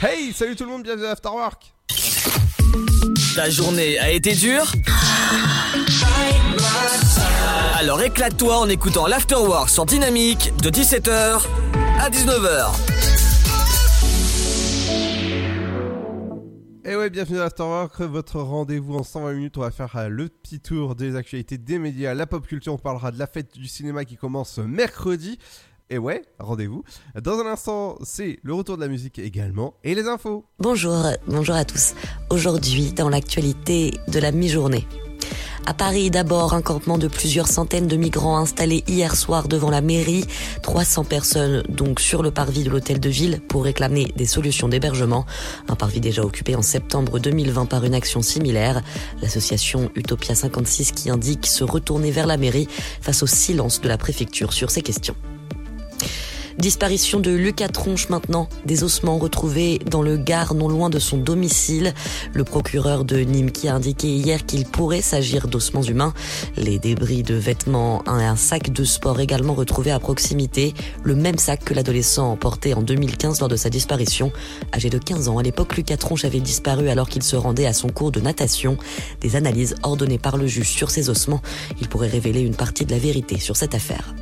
Hey, salut tout le monde, bienvenue à Afterwork. Ta journée a été dure Alors éclate-toi en écoutant l'Afterwork sur Dynamique de 17h à 19h. Et ouais, bienvenue à Afterwork, votre rendez-vous en 120 minutes. On va faire euh, le petit tour des actualités des médias, la pop culture. On parlera de la fête du cinéma qui commence mercredi. Et ouais, rendez-vous. Dans un instant, c'est le retour de la musique également et les infos. Bonjour, bonjour à tous. Aujourd'hui, dans l'actualité de la mi-journée. À Paris, d'abord, un campement de plusieurs centaines de migrants installés hier soir devant la mairie. 300 personnes donc sur le parvis de l'hôtel de ville pour réclamer des solutions d'hébergement. Un parvis déjà occupé en septembre 2020 par une action similaire. L'association Utopia 56 qui indique se retourner vers la mairie face au silence de la préfecture sur ces questions. Disparition de Lucas Tronche maintenant, des ossements retrouvés dans le Gard non loin de son domicile. Le procureur de Nîmes qui a indiqué hier qu'il pourrait s'agir d'ossements humains. Les débris de vêtements et un sac de sport également retrouvé à proximité. Le même sac que l'adolescent emporté en 2015 lors de sa disparition. Âgé de 15 ans, à l'époque, Lucas Tronche avait disparu alors qu'il se rendait à son cours de natation. Des analyses ordonnées par le juge sur ses ossements, il pourrait révéler une partie de la vérité sur cette affaire.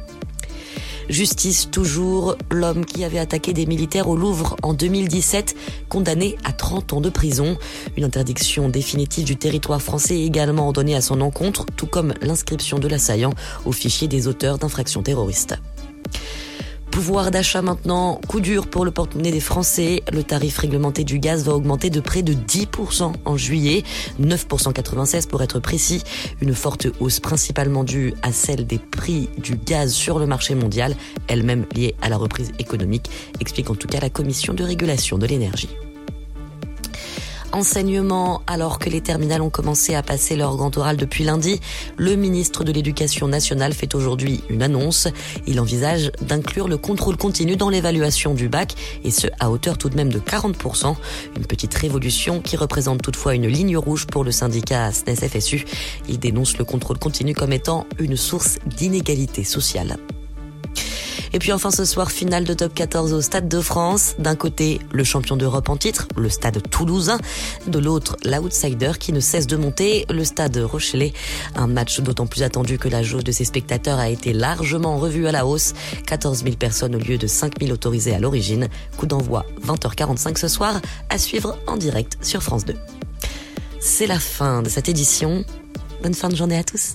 Justice toujours, l'homme qui avait attaqué des militaires au Louvre en 2017, condamné à 30 ans de prison. Une interdiction définitive du territoire français également ordonnée à son encontre, tout comme l'inscription de l'assaillant au fichier des auteurs d'infractions terroristes. Pouvoir d'achat maintenant, coup dur pour le porte-monnaie des Français. Le tarif réglementé du gaz va augmenter de près de 10% en juillet, 9% 96 pour être précis. Une forte hausse principalement due à celle des prix du gaz sur le marché mondial, elle-même liée à la reprise économique, explique en tout cas la Commission de régulation de l'énergie enseignement, alors que les terminales ont commencé à passer leur grand oral depuis lundi, le ministre de l'Éducation nationale fait aujourd'hui une annonce. Il envisage d'inclure le contrôle continu dans l'évaluation du bac, et ce à hauteur tout de même de 40%. Une petite révolution qui représente toutefois une ligne rouge pour le syndicat SNES-FSU. Il dénonce le contrôle continu comme étant une source d'inégalité sociale. Et puis enfin ce soir, finale de top 14 au Stade de France. D'un côté, le champion d'Europe en titre, le Stade toulousain. De l'autre, l'outsider qui ne cesse de monter, le Stade Rochelet. Un match d'autant plus attendu que la jauge de ses spectateurs a été largement revue à la hausse. 14 000 personnes au lieu de 5 000 autorisées à l'origine. Coup d'envoi 20h45 ce soir, à suivre en direct sur France 2. C'est la fin de cette édition. Bonne fin de journée à tous.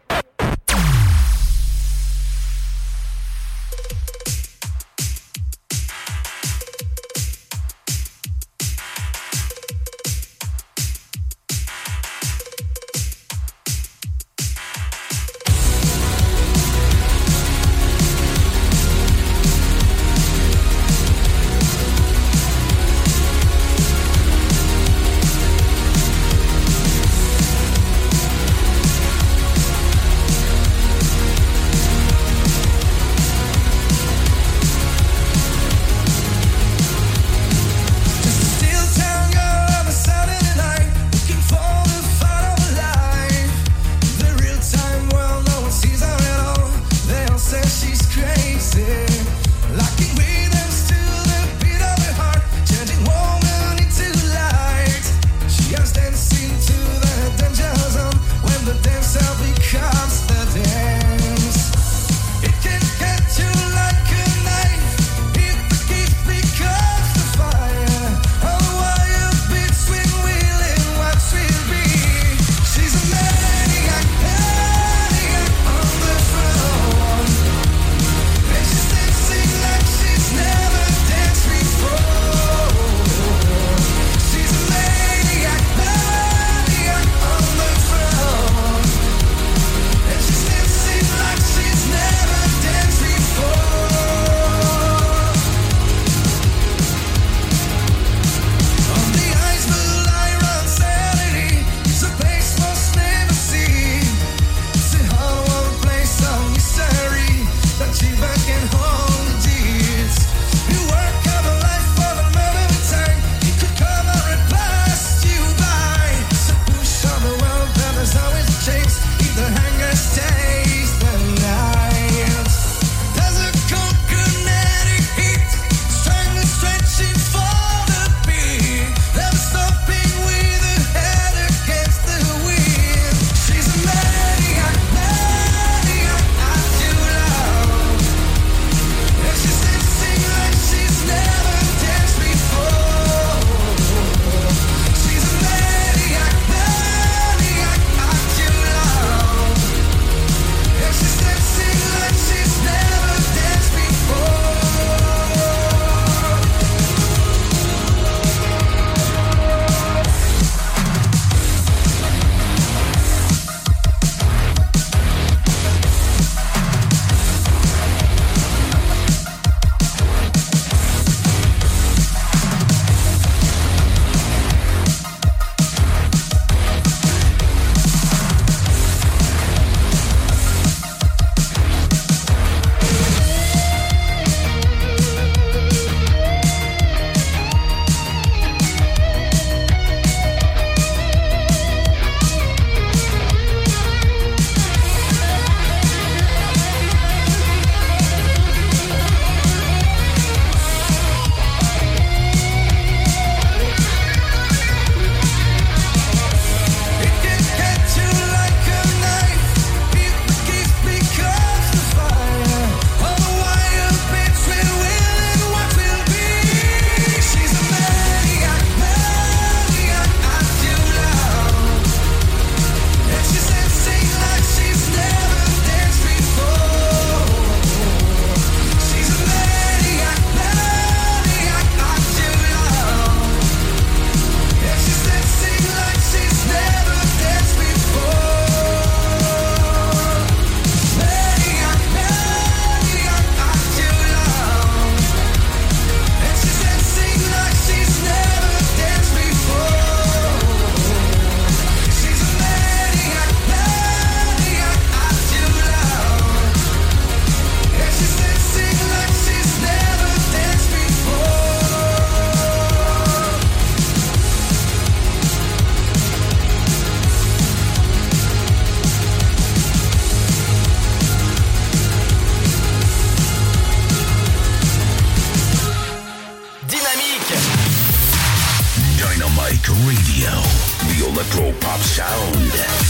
sound.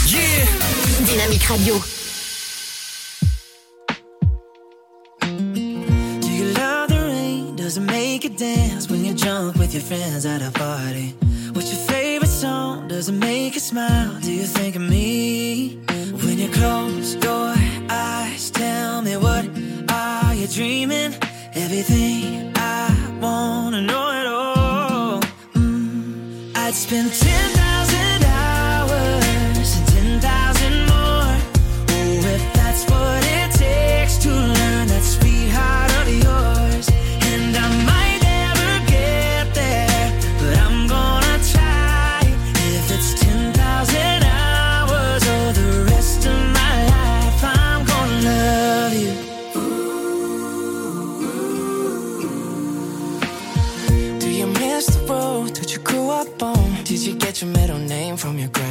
Yeah! Dynamique Radio. Do you love the rain? Does it make you dance when you jump with your friends at a party? What's your favorite song? Does it make you smile? Do you think of me? When you close your eyes, tell me what are you dreaming? Everything I wanna know at all. Mm, I'd spend 10 from your grave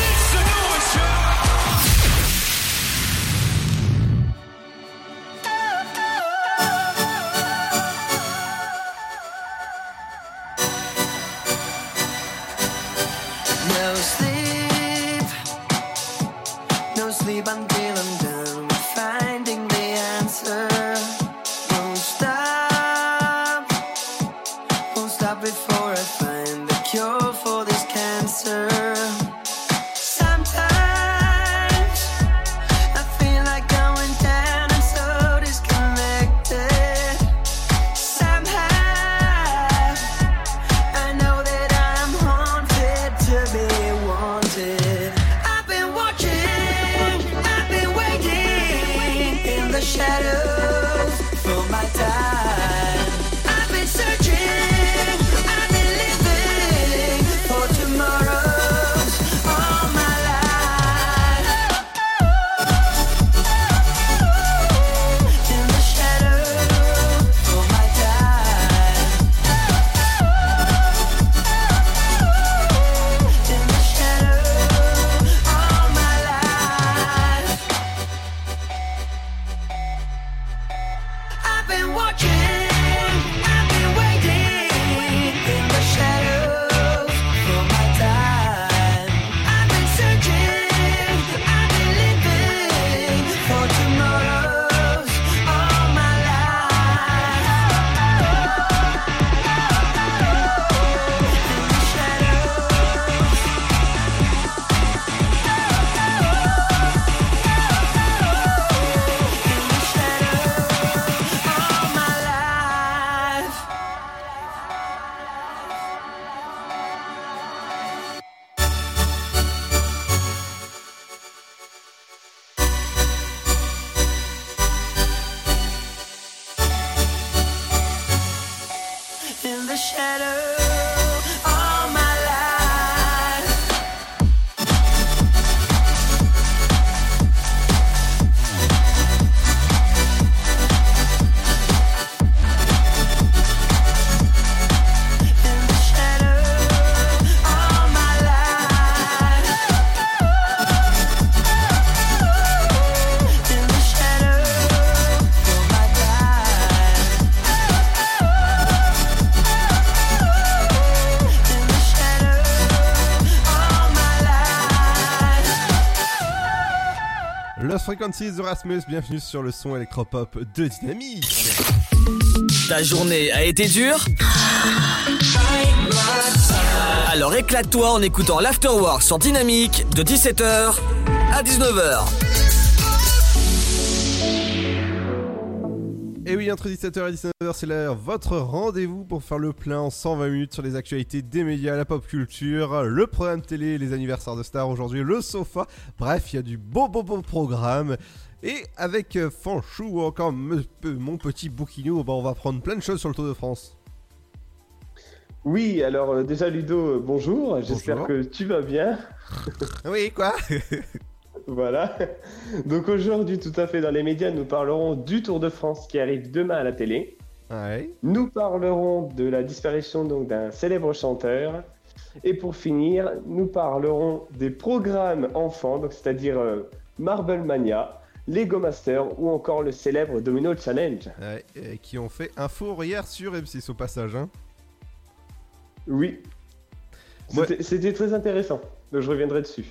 56 Rasmus, bienvenue sur le son électropop de Dynamique. Ta journée a été dure Alors éclate-toi en écoutant l'Afterwork sur Dynamique de 17h à 19h. Oui, entre 17h et 19h, c'est l'heure, votre rendez-vous pour faire le plein en 120 minutes sur les actualités des médias, la pop culture, le programme télé, les anniversaires de stars aujourd'hui, le sofa. Bref, il y a du beau beau beau programme. Et avec euh, Fanchou ou encore me- mon petit bouquinou, bah, on va prendre plein de choses sur le Tour de France. Oui, alors euh, déjà Ludo, euh, bonjour, j'espère que tu vas bien. Oui, quoi? Voilà. Donc aujourd'hui, tout à fait dans les médias, nous parlerons du Tour de France qui arrive demain à la télé. Ouais. Nous parlerons de la disparition donc d'un célèbre chanteur. Et pour finir, nous parlerons des programmes enfants, donc c'est-à-dire euh, Marble Mania, Lego Master ou encore le célèbre Domino Challenge. Ouais, et qui ont fait un four hier sur M6 au passage. Hein. Oui. C'était très intéressant. Je reviendrai dessus.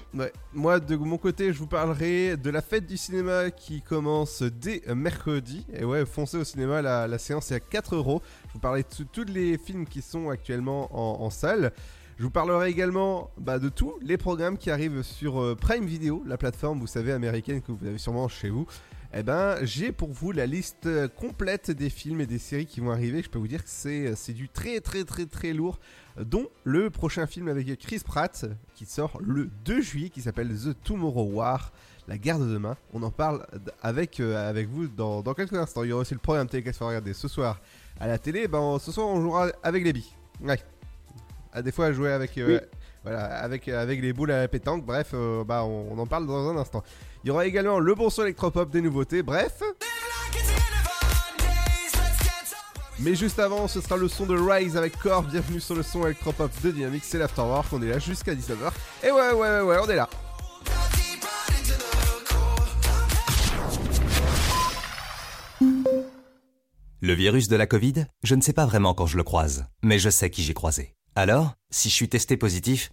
Moi, de mon côté, je vous parlerai de la fête du cinéma qui commence dès mercredi. Et ouais, foncez au cinéma, la, séance est à 4 euros. Je vous parlerai de tous les films qui sont actuellement en, en salle. Je vous parlerai également bah, de tous les programmes qui arrivent sur euh, Prime Video, la plateforme, vous savez, américaine que vous avez sûrement chez vous. Eh ben, j'ai pour vous la liste euh, complète des films et des séries qui vont arriver. Je peux vous dire que c'est c'est du très très très très lourd, dont le prochain film avec Chris Pratt qui sort le 2 juillet, qui s'appelle The Tomorrow War, la guerre de demain. On en parle avec, euh, avec vous dans, dans quelques instants. Il y aura aussi le programme télé qu'elle se fera regarder ce soir à la télé. Ben, ce soir, on jouera avec les billes. Ouais. À des fois, jouer avec, euh, Oui. voilà, avec, avec les boules à la pétanque. Bref, euh, bah, on, on en parle dans un instant. Il y aura également le bon son électropop des nouveautés. Bref. Mais juste avant, ce sera le son de Rise avec Core. Bienvenue sur le son électropop de Dynamics. C'est l'Afterwork. On est là jusqu'à 19h. Et ouais, ouais, ouais, ouais, on est là. Le virus de la Covid, je ne sais pas vraiment quand je le croise, mais je sais qui j'ai croisé. Alors, si je suis testé positif,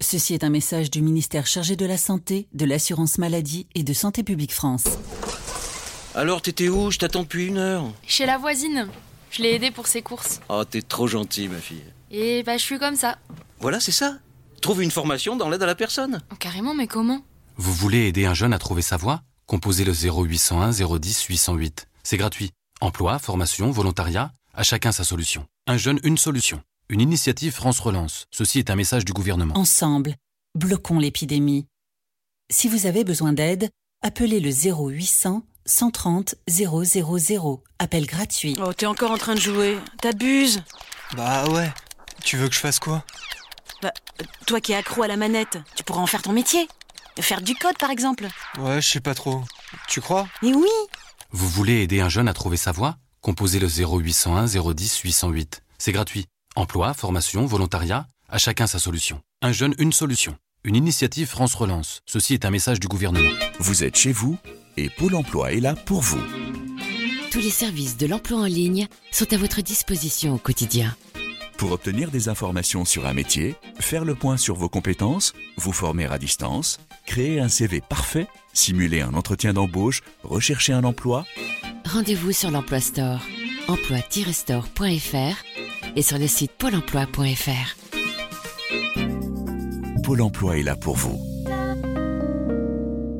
Ceci est un message du ministère chargé de la Santé, de l'Assurance Maladie et de Santé Publique France. Alors, t'étais où? Je t'attends depuis une heure. Chez la voisine. Je l'ai aidée pour ses courses. Oh, t'es trop gentil, ma fille. Et bah, je suis comme ça. Voilà, c'est ça. Trouve une formation dans l'aide à la personne. Oh, carrément, mais comment? Vous voulez aider un jeune à trouver sa voie? Composez le 0801 010 808. C'est gratuit. Emploi, formation, volontariat, à chacun sa solution. Un jeune, une solution. Une initiative France Relance. Ceci est un message du gouvernement. Ensemble, bloquons l'épidémie. Si vous avez besoin d'aide, appelez le 0800 130 000. Appel gratuit. Oh, t'es encore en train de jouer. T'abuses. Bah ouais. Tu veux que je fasse quoi? Bah, toi qui es accro à la manette, tu pourras en faire ton métier. Faire du code, par exemple. Ouais, je sais pas trop. Tu crois? Mais oui Vous voulez aider un jeune à trouver sa voie? Composez le 0801 010 808. C'est gratuit. Emploi, formation, volontariat, à chacun sa solution. Un jeune, une solution. Une initiative France Relance. Ceci est un message du gouvernement. Vous êtes chez vous et Pôle emploi est là pour vous. Tous les services de l'emploi en ligne sont à votre disposition au quotidien. Pour obtenir des informations sur un métier, faire le point sur vos compétences, vous former à distance, créer un CV parfait, simuler un entretien d'embauche, rechercher un emploi, Rendez-vous sur l'Emploi Store, emploi-store.fr et sur le site pôle emploi.fr. Pôle emploi est là pour vous.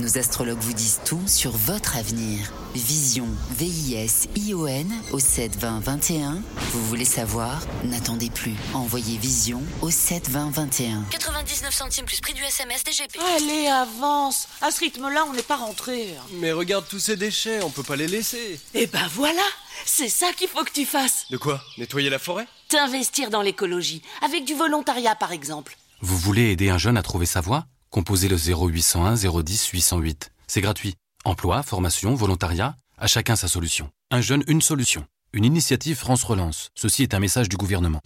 Nos astrologues vous disent tout sur votre avenir. Vision, V-I-S-I-O-N au 7 20 21. Vous voulez savoir? N'attendez plus. Envoyez Vision au 7 20 21. 99 centimes plus prix du SMS DGP. Allez, avance À ce rythme-là, on n'est pas rentré. Mais regarde tous ces déchets, on peut pas les laisser. Eh ben voilà C'est ça qu'il faut que tu fasses De quoi? Nettoyer la forêt? T'investir dans l'écologie, avec du volontariat par exemple. Vous voulez aider un jeune à trouver sa voie? Composez le 0801 010 808. C'est gratuit. Emploi, formation, volontariat, à chacun sa solution. Un jeune, une solution. Une initiative France Relance. Ceci est un message du gouvernement.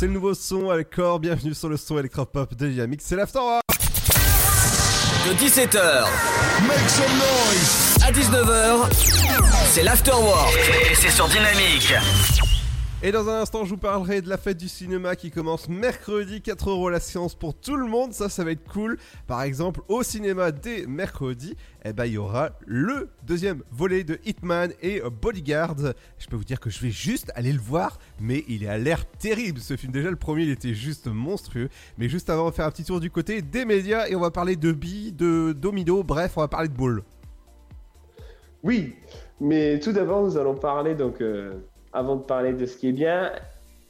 C'est le nouveau son corps. Bienvenue sur le son électropop de Dynamique. C'est l'Afterwork. De 17h à 19h, c'est l'afterwork et c'est sur Dynamique. Et dans un instant, je vous parlerai de la fête du cinéma qui commence mercredi. 4 euros la séance pour tout le monde. Ça, ça va être cool. Par exemple, au cinéma dès mercredi, eh ben, il y aura le deuxième volet de Hitman et Bodyguard. Je peux vous dire que je vais juste aller le voir, mais il est à l'air terrible ce film. Déjà, le premier, il était juste monstrueux. Mais juste avant, on va faire un petit tour du côté des médias et on va parler de billes, de domino. Bref, on va parler de ball. Oui, mais tout d'abord, nous allons parler, donc, euh, avant de parler de ce qui est bien,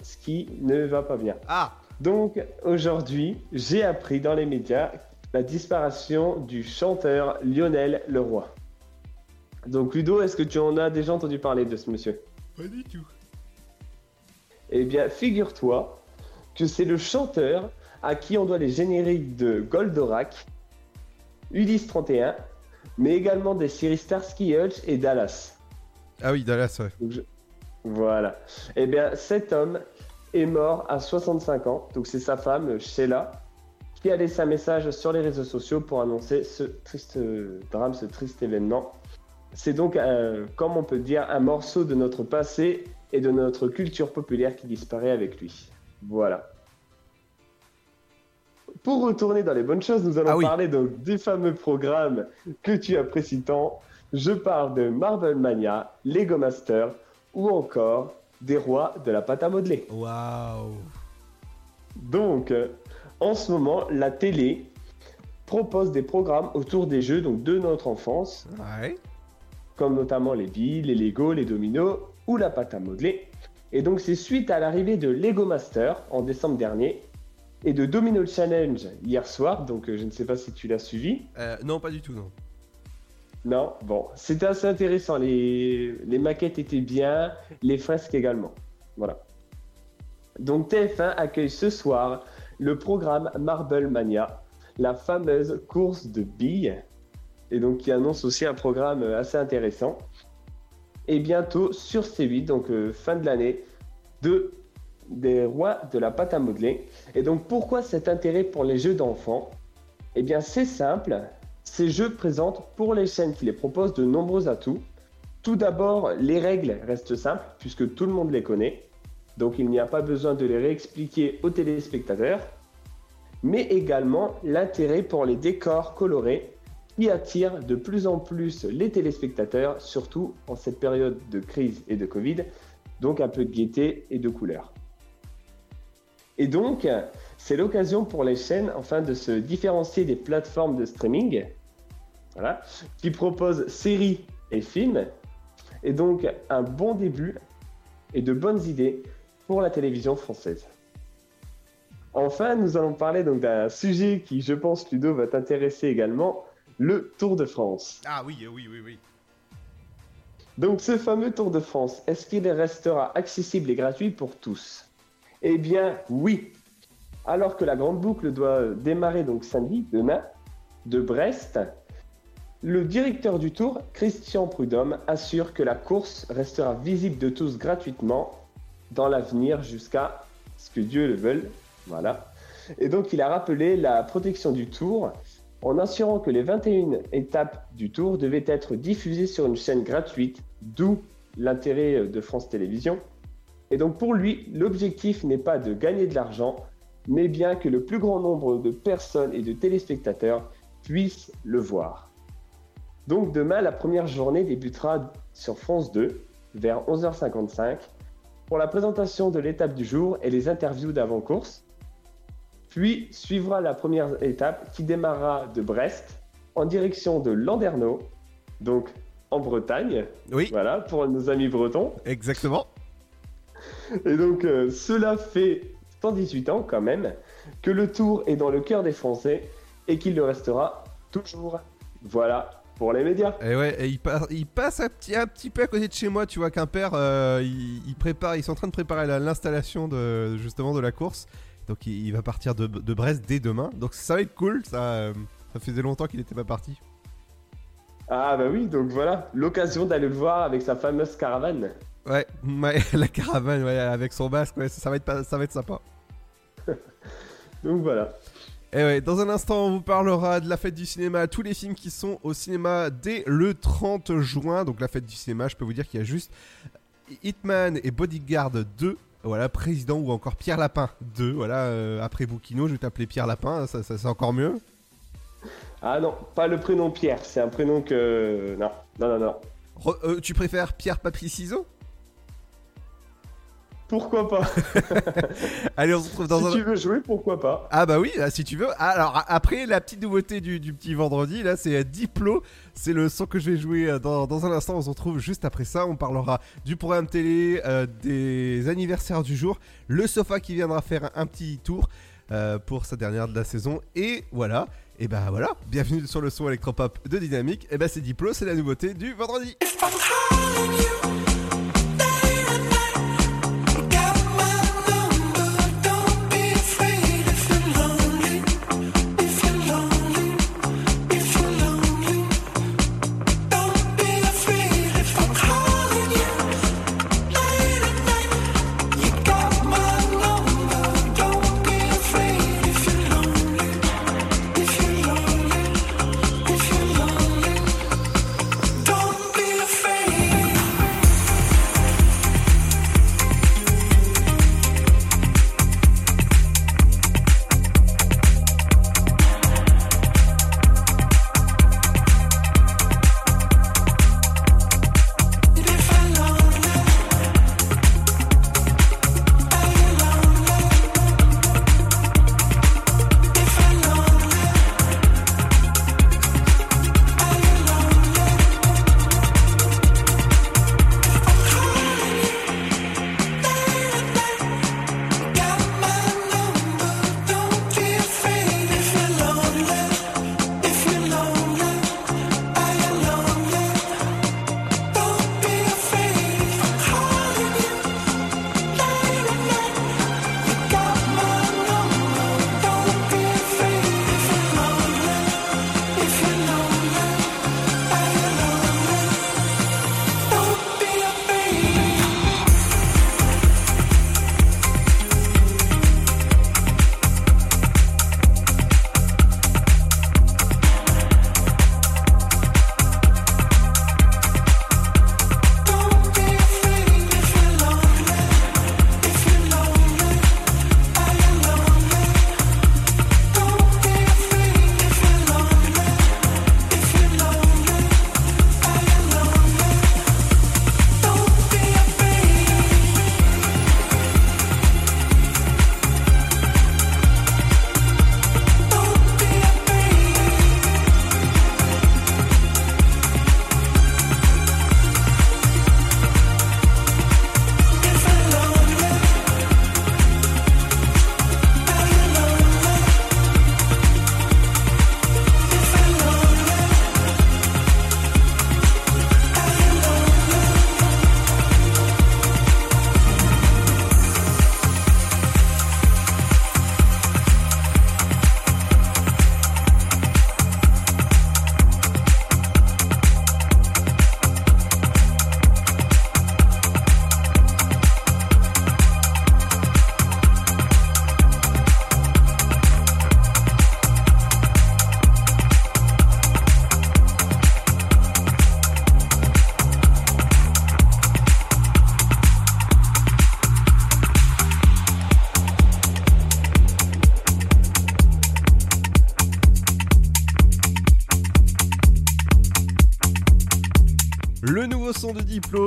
ce qui ne va pas bien. Ah Donc, aujourd'hui, j'ai appris dans les médias la disparition du chanteur Lionel Leroy. Donc Ludo, est-ce que tu en as déjà entendu parler de ce monsieur? Pas du tout. Eh bien, figure-toi que c'est le chanteur à qui on doit les génériques de Goldorak, Ulysse 31, mais également des séries Starsky Hutch et Dallas. Ah oui, Dallas, ouais. Donc, je- Voilà. Eh bien, cet homme est mort à 65 ans. Donc, c'est sa femme, Sheila, qui a laissé un message sur les réseaux sociaux pour annoncer ce triste euh, drame, ce triste événement. C'est donc, euh, comme on peut dire, un morceau de notre passé et de notre culture populaire qui disparaît avec lui. Voilà. Pour retourner dans les bonnes choses, nous allons Ah oui. parler donc des fameux programmes que tu apprécies tant. Je parle de Marble Mania, Lego Master ou encore des rois de la pâte à modeler. Waouh. Donc, euh, en ce moment, la télé propose des programmes autour des jeux donc de notre enfance, Ouais. comme notamment les billes, les Lego, les dominos ou la pâte à modeler. Et donc, c'est suite à l'arrivée de Lego Master en décembre dernier et de Domino Challenge hier soir. Donc, euh, je ne sais pas si tu l'as suivi. Euh, non, pas du tout, non. Non, bon, c'était assez intéressant. Les, maquettes étaient bien, les fresques également. Voilà. Donc TF1 accueille ce soir le programme Marble Mania, la fameuse course de billes, et donc qui annonce aussi un programme assez intéressant. Et bientôt sur C8, donc euh, fin de l'année, de des rois de la pâte à modeler. Et donc pourquoi cet intérêt pour les jeux d'enfants? Eh bien c'est simple, ces jeux présentent pour les chaînes qui les proposent de nombreux atouts. Tout d'abord, les règles restent simples puisque tout le monde les connaît. Donc il n'y a pas besoin de les réexpliquer aux téléspectateurs. Mais également l'intérêt pour les décors colorés qui attirent de plus en plus les téléspectateurs, surtout en cette période de crise et de Covid. Donc un peu de gaieté et de couleur. Et donc, c'est l'occasion pour les chaînes enfin de se différencier des plateformes de streaming voilà, qui proposent séries et films. Et donc, un bon début et de bonnes idées pour la télévision française. Enfin, nous allons parler donc d'un sujet qui, je pense, Ludo, va t'intéresser également, le Tour de France. Ah oui, oui, oui, oui. Donc ce fameux Tour de France, est-ce qu'il restera accessible et gratuit pour tous? Eh bien oui. Alors que la grande boucle doit démarrer donc samedi, demain, de Brest, le directeur du Tour, Christian Prudhomme, assure que la course restera visible de tous gratuitement dans l'avenir jusqu'à ce que Dieu le veuille. Voilà. Et donc il a rappelé la protection du Tour en assurant que les 21 étapes du Tour devaient être diffusées sur une chaîne gratuite, d'où l'intérêt de France Télévisions. Et donc pour lui, l'objectif n'est pas de gagner de l'argent, mais bien que le plus grand nombre de personnes et de téléspectateurs puissent le voir. Donc demain, la première journée débutera sur France 2 vers 11h55 pour la présentation de l'étape du jour et les interviews d'avant-course. Puis suivra la première étape qui démarrera de Brest en direction de Landerneau, donc en Bretagne. Oui. Voilà, pour nos amis bretons. Exactement. Et donc, euh, cela fait 118 ans quand même que le Tour est dans le cœur des Français et qu'il le restera toujours. Voilà pour les médias. Et ouais, et il, pa- il passe un petit, un petit peu à côté de chez moi, tu vois qu'un père, euh, il, il prépare, ils sont en train de préparer la- l'installation de justement de la course. Donc il, il va partir de, de Brest dès demain. Donc ça va être cool, ça, euh, ça faisait longtemps qu'il n'était pas parti. Ah bah oui, donc voilà, l'occasion d'aller le voir avec sa fameuse caravane. Ouais, ouais, la caravane, ouais, avec son basque, ouais, ça, va être, pas- ça va être sympa. Donc voilà. Et ouais, dans un instant, on vous parlera de la fête du cinéma, tous les films qui sont au cinéma dès le 30 juin. Donc la fête du cinéma, je peux vous dire qu'il y a juste Hitman et Bodyguard 2. Voilà, Président ou encore Pierre Lapin 2. Voilà, euh, après Boukino, je vais t'appeler Pierre Lapin, ça, ça c'est encore mieux. Ah non, pas le prénom Pierre, c'est un prénom que... Non, non, non, non. Re- euh, tu préfères Pierre Papier Ciseaux? Pourquoi pas Allez, on se retrouve dans Si un... tu veux jouer, pourquoi pas Ah bah oui, ah, si tu veux. Alors après, la petite nouveauté du, du petit vendredi, là, c'est euh, Diplo. C'est le son que je vais jouer euh, dans, dans un instant. On se retrouve juste après ça. On parlera du programme télé, euh, des anniversaires du jour, le sofa qui viendra faire un, un petit tour euh, pour sa dernière de la saison. Et voilà. Et bah voilà, bienvenue sur le son électropop de Dynamique. Et bah c'est Diplo, c'est la nouveauté du vendredi.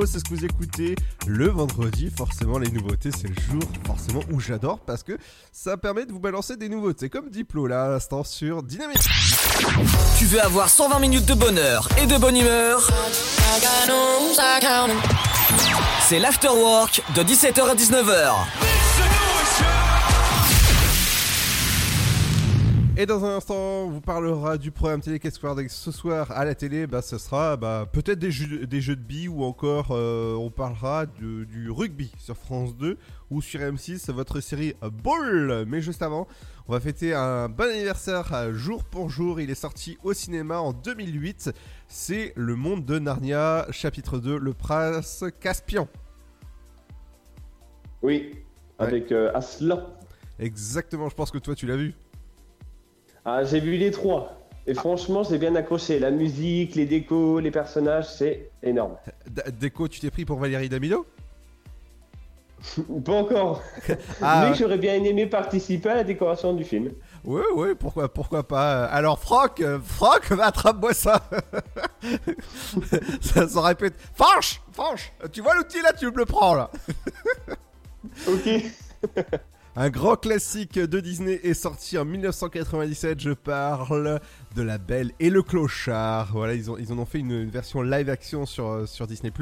C'est ce que vous écoutez le vendredi. Forcément, les nouveautés, c'est le jour forcément où j'adore parce que ça permet de vous balancer des nouveautés comme Diplo là à l'instant sur Dynamique. Tu veux avoir 120 minutes de bonheur et de bonne humeur? C'est l'afterwork de 17h à 19h. Et dans un instant, on vous parlera du programme télé qu'est-ce qu'on regarde ce soir à la télé? Bah, ce sera bah, peut-être des jeux, des jeux de billes ou encore euh, on parlera de- du rugby sur France 2 ou sur M6, votre série Ball. Mais juste avant, on va fêter un bon anniversaire euh, jour pour jour. Il est sorti au cinéma en 2008. C'est Le Monde de Narnia, chapitre 2, Le Prince Caspian. Oui, avec euh, Aslan. Exactement, je pense que toi tu l'as vu. Ah, j'ai vu les trois. Et franchement, j'ai bien accroché. La musique, les décos, les personnages, c'est énorme. D- Déco, tu t'es pris pour Valérie Damido? Pas encore. Ah, Mais j'aurais bien aimé participer à la décoration du film. Ouais, ouais, pourquoi, pourquoi pas. Alors, Franck, euh, Franck, attrape-moi ça. ça se répète. Franche, Franche, tu vois l'outil là, tu me le prends là. ok. Un grand classique de Disney est sorti en 1997. Je parle de La Belle et le Clochard. Voilà, ils, en ont fait une, version live action sur, euh, sur Disney+.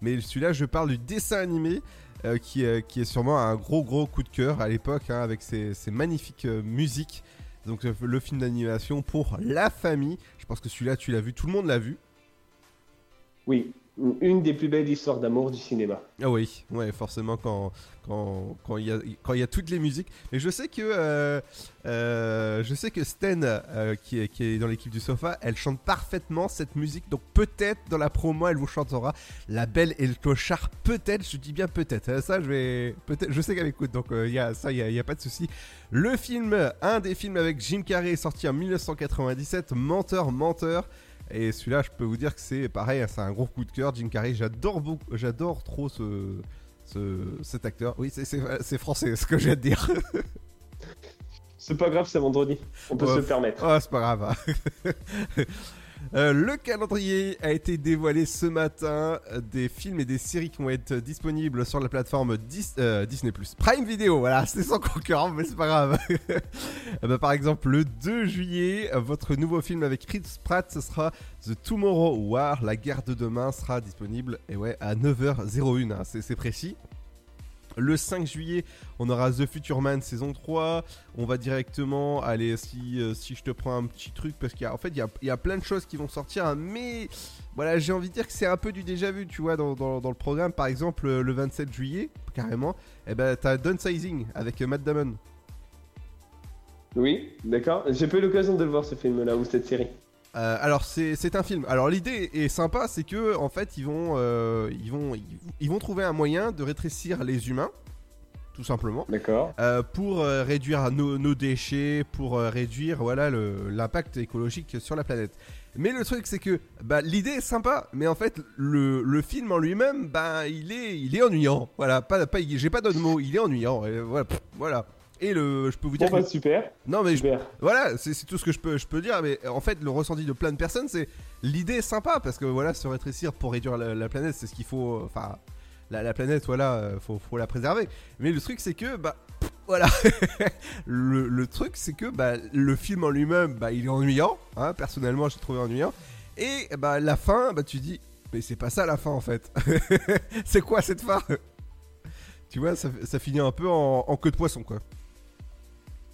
Mais celui-là, je parle du dessin animé. euh, qui, euh, qui est sûrement un gros gros coup de cœur à l'époque hein, avec ses, magnifiques musiques Donc le film d'animation pour la famille. Je pense que celui-là, tu l'as vu, tout le monde l'a vu. Oui, une des plus belles histoires d'amour du cinéma. Ah oui, ouais, forcément quand quand quand il y a quand il y a toutes les musiques. Mais je sais que euh, euh, je sais que Sten euh, qui est dans l'équipe du sofa, elle chante parfaitement cette musique. Donc peut-être dans la promo, elle vous chantera La Belle et le Clochard. Peut-être, je dis bien peut-être. hein, Ça, je vais peut-être. Je sais qu'elle écoute, donc il y a ça, il y a, pas de souci. Le film, un des films avec Jim Carrey, sorti en 1997. Menteur, menteur. Et celui-là, je peux vous dire que c'est pareil, c'est un gros coup de cœur. Jim Carrey, j'adore beaucoup, j'adore trop ce, ce- cet acteur. Oui, c'est- français, ce que j'ai à dire. C'est pas grave, c'est vendredi. On peut Ouais, se le permettre. Oh, c'est pas grave. Euh, le calendrier a été dévoilé ce matin des films et des séries qui vont être disponibles sur la plateforme Dis- euh, Disney+. Prime Video, voilà, c'est sans concurrent, mais c'est pas grave. Euh, bah, par exemple, le 2 juillet, votre nouveau film avec Chris Pratt, ce sera The Tomorrow War, la guerre de demain, sera disponible, et ouais, à 9h01, hein, c'est précis. Le 5 juillet, on aura The Future Man saison 3. On va directement aller, si, euh, si je te prends un petit truc, parce qu'il y a, en fait, il y a, plein de choses qui vont sortir, hein, mais voilà, j'ai envie de dire que c'est un peu du déjà vu, tu vois, dans, le programme. Par exemple, euh, le 27 juillet, carrément, eh ben, t'as Downsizing avec euh, Matt Damon. Oui, d'accord. J'ai pas eu l'occasion de voir ce film-là ou cette série. Euh, alors c'est un film. Alors l'idée est sympa, c'est que en fait ils vont euh, ils vont ils, ils vont trouver un moyen de rétrécir les humains, tout simplement. D'accord. Euh, pour réduire nos, nos déchets, pour réduire voilà l'impact écologique sur la planète. Mais le truc c'est que bah, l'idée est sympa, mais en fait le, le film en lui-même, bah il est il est ennuyant. Voilà, pas pas j'ai pas d'autre mot, il est ennuyant. Et voilà, pff, voilà. Et le je peux vous dire Bon, bah, que- super. non mais je- Super. voilà, c'est tout ce que je peux, je peux dire. Mais en fait, le ressenti de plein de personnes, c'est l'idée est sympa parce que voilà, se rétrécir pour réduire la, la planète, c'est ce qu'il faut. Enfin, la, la planète, voilà, euh, faut, faut la préserver. Mais le truc, c'est que bah pff, voilà, le, le truc, c'est que bah le film en lui-même, bah il est ennuyant. Hein, personnellement, j'ai trouvé ennuyant. Et bah la fin, bah tu dis, mais c'est pas ça la fin en fait. c'est quoi cette fin? Tu vois, ça, ça finit un peu en, en queue de poisson quoi.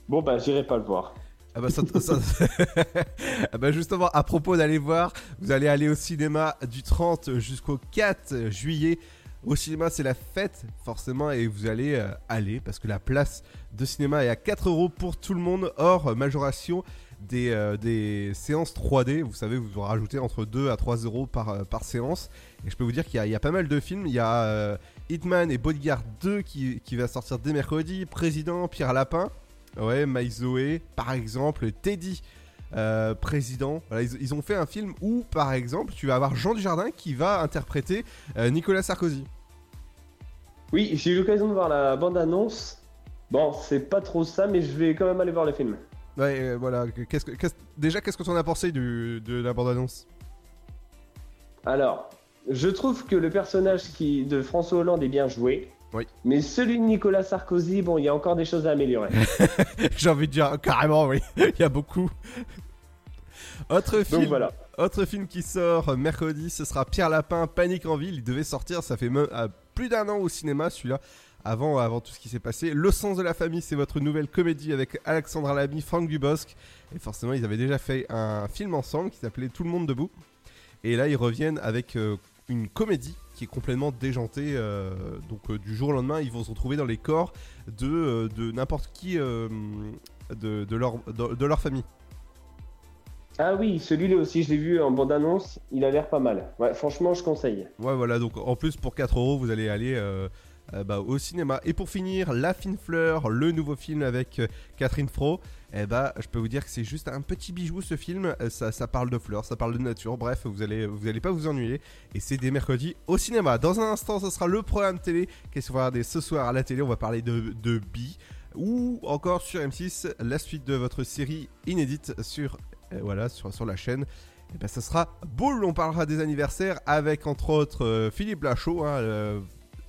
Bon, bah, j'irai pas le voir. Ah bah, Ah bah justement, à propos d'aller voir, vous allez aller au cinéma du 30 jusqu'au 4 juillet. Au cinéma, c'est la fête, forcément, et vous allez euh, aller parce que la place de cinéma est à 4 euros pour tout le monde, hors majoration des, euh, des séances 3D. Vous savez, vous rajoutez entre 2 à 3 euros par, euh, par séance. Et je peux vous dire qu'il y, a- pas mal de films. Il y a Hitman et Bodyguard 2 qui, qui va sortir dès mercredi, Président, Pierre Lapin. Ouais, Mike Zoé, par exemple, Teddy, euh, président. Voilà, ils, ils ont fait un film où, par exemple, tu vas avoir Jean Dujardin qui va interpréter euh, Nicolas Sarkozy. Oui, j'ai eu l'occasion de voir la bande-annonce. Bon, c'est pas trop ça, mais je vais quand même aller voir le film. Ouais, euh, voilà. Qu'est-ce que, qu'est-ce- déjà, qu'est-ce que t'en as pensé du- de la bande-annonce? Alors, je trouve que le personnage qui, de François Hollande est bien joué. Oui. Mais celui de Nicolas Sarkozy, bon, il y a encore des choses à améliorer. J'ai envie de dire carrément, oui. Il y a beaucoup. Autre film, voilà. autre film qui sort mercredi, ce sera Pierre Lapin, Panique en ville. Il devait sortir, ça fait plus d'un an au cinéma, celui-là. Avant, avant tout ce qui s'est passé. Le sens de la famille, c'est votre nouvelle comédie avec Alexandra Lamy, Franck Dubosc. Et forcément, ils avaient déjà fait un film ensemble qui s'appelait Tout le monde debout. Et là, ils reviennent avec euh, une comédie qui est complètement déjantée. euh, donc, euh, du jour au lendemain, ils vont se retrouver dans les corps de, euh, de n'importe qui de, de leur, de, de leur famille. Ah oui, celui-là aussi, je l'ai vu en bande-annonce. Il a l'air pas mal. Ouais, franchement, je conseille. Ouais, voilà, donc en plus pour 4 euros, vous allez aller euh, euh, bah, au cinéma. Et pour finir, La Fine Fleur, le nouveau film avec euh, Catherine Fro. Eh bah, je peux vous dire que c'est juste un petit bijou ce film. Euh, Ça, parle de fleurs, ça parle de nature. Bref, vous allez, vous allez pas vous ennuyer. Et c'est dès mercredi au cinéma. Dans un instant, ce sera le programme télé. Qu'est-ce qu'on va regarder ce soir à la télé? On va parler de, de Bi. Ou encore sur M6, la suite de votre série inédite sur, voilà, sur, sur la chaîne. Et ben, ça sera Bull. On parlera des anniversaires avec entre autres Philippe Lachaud, hein,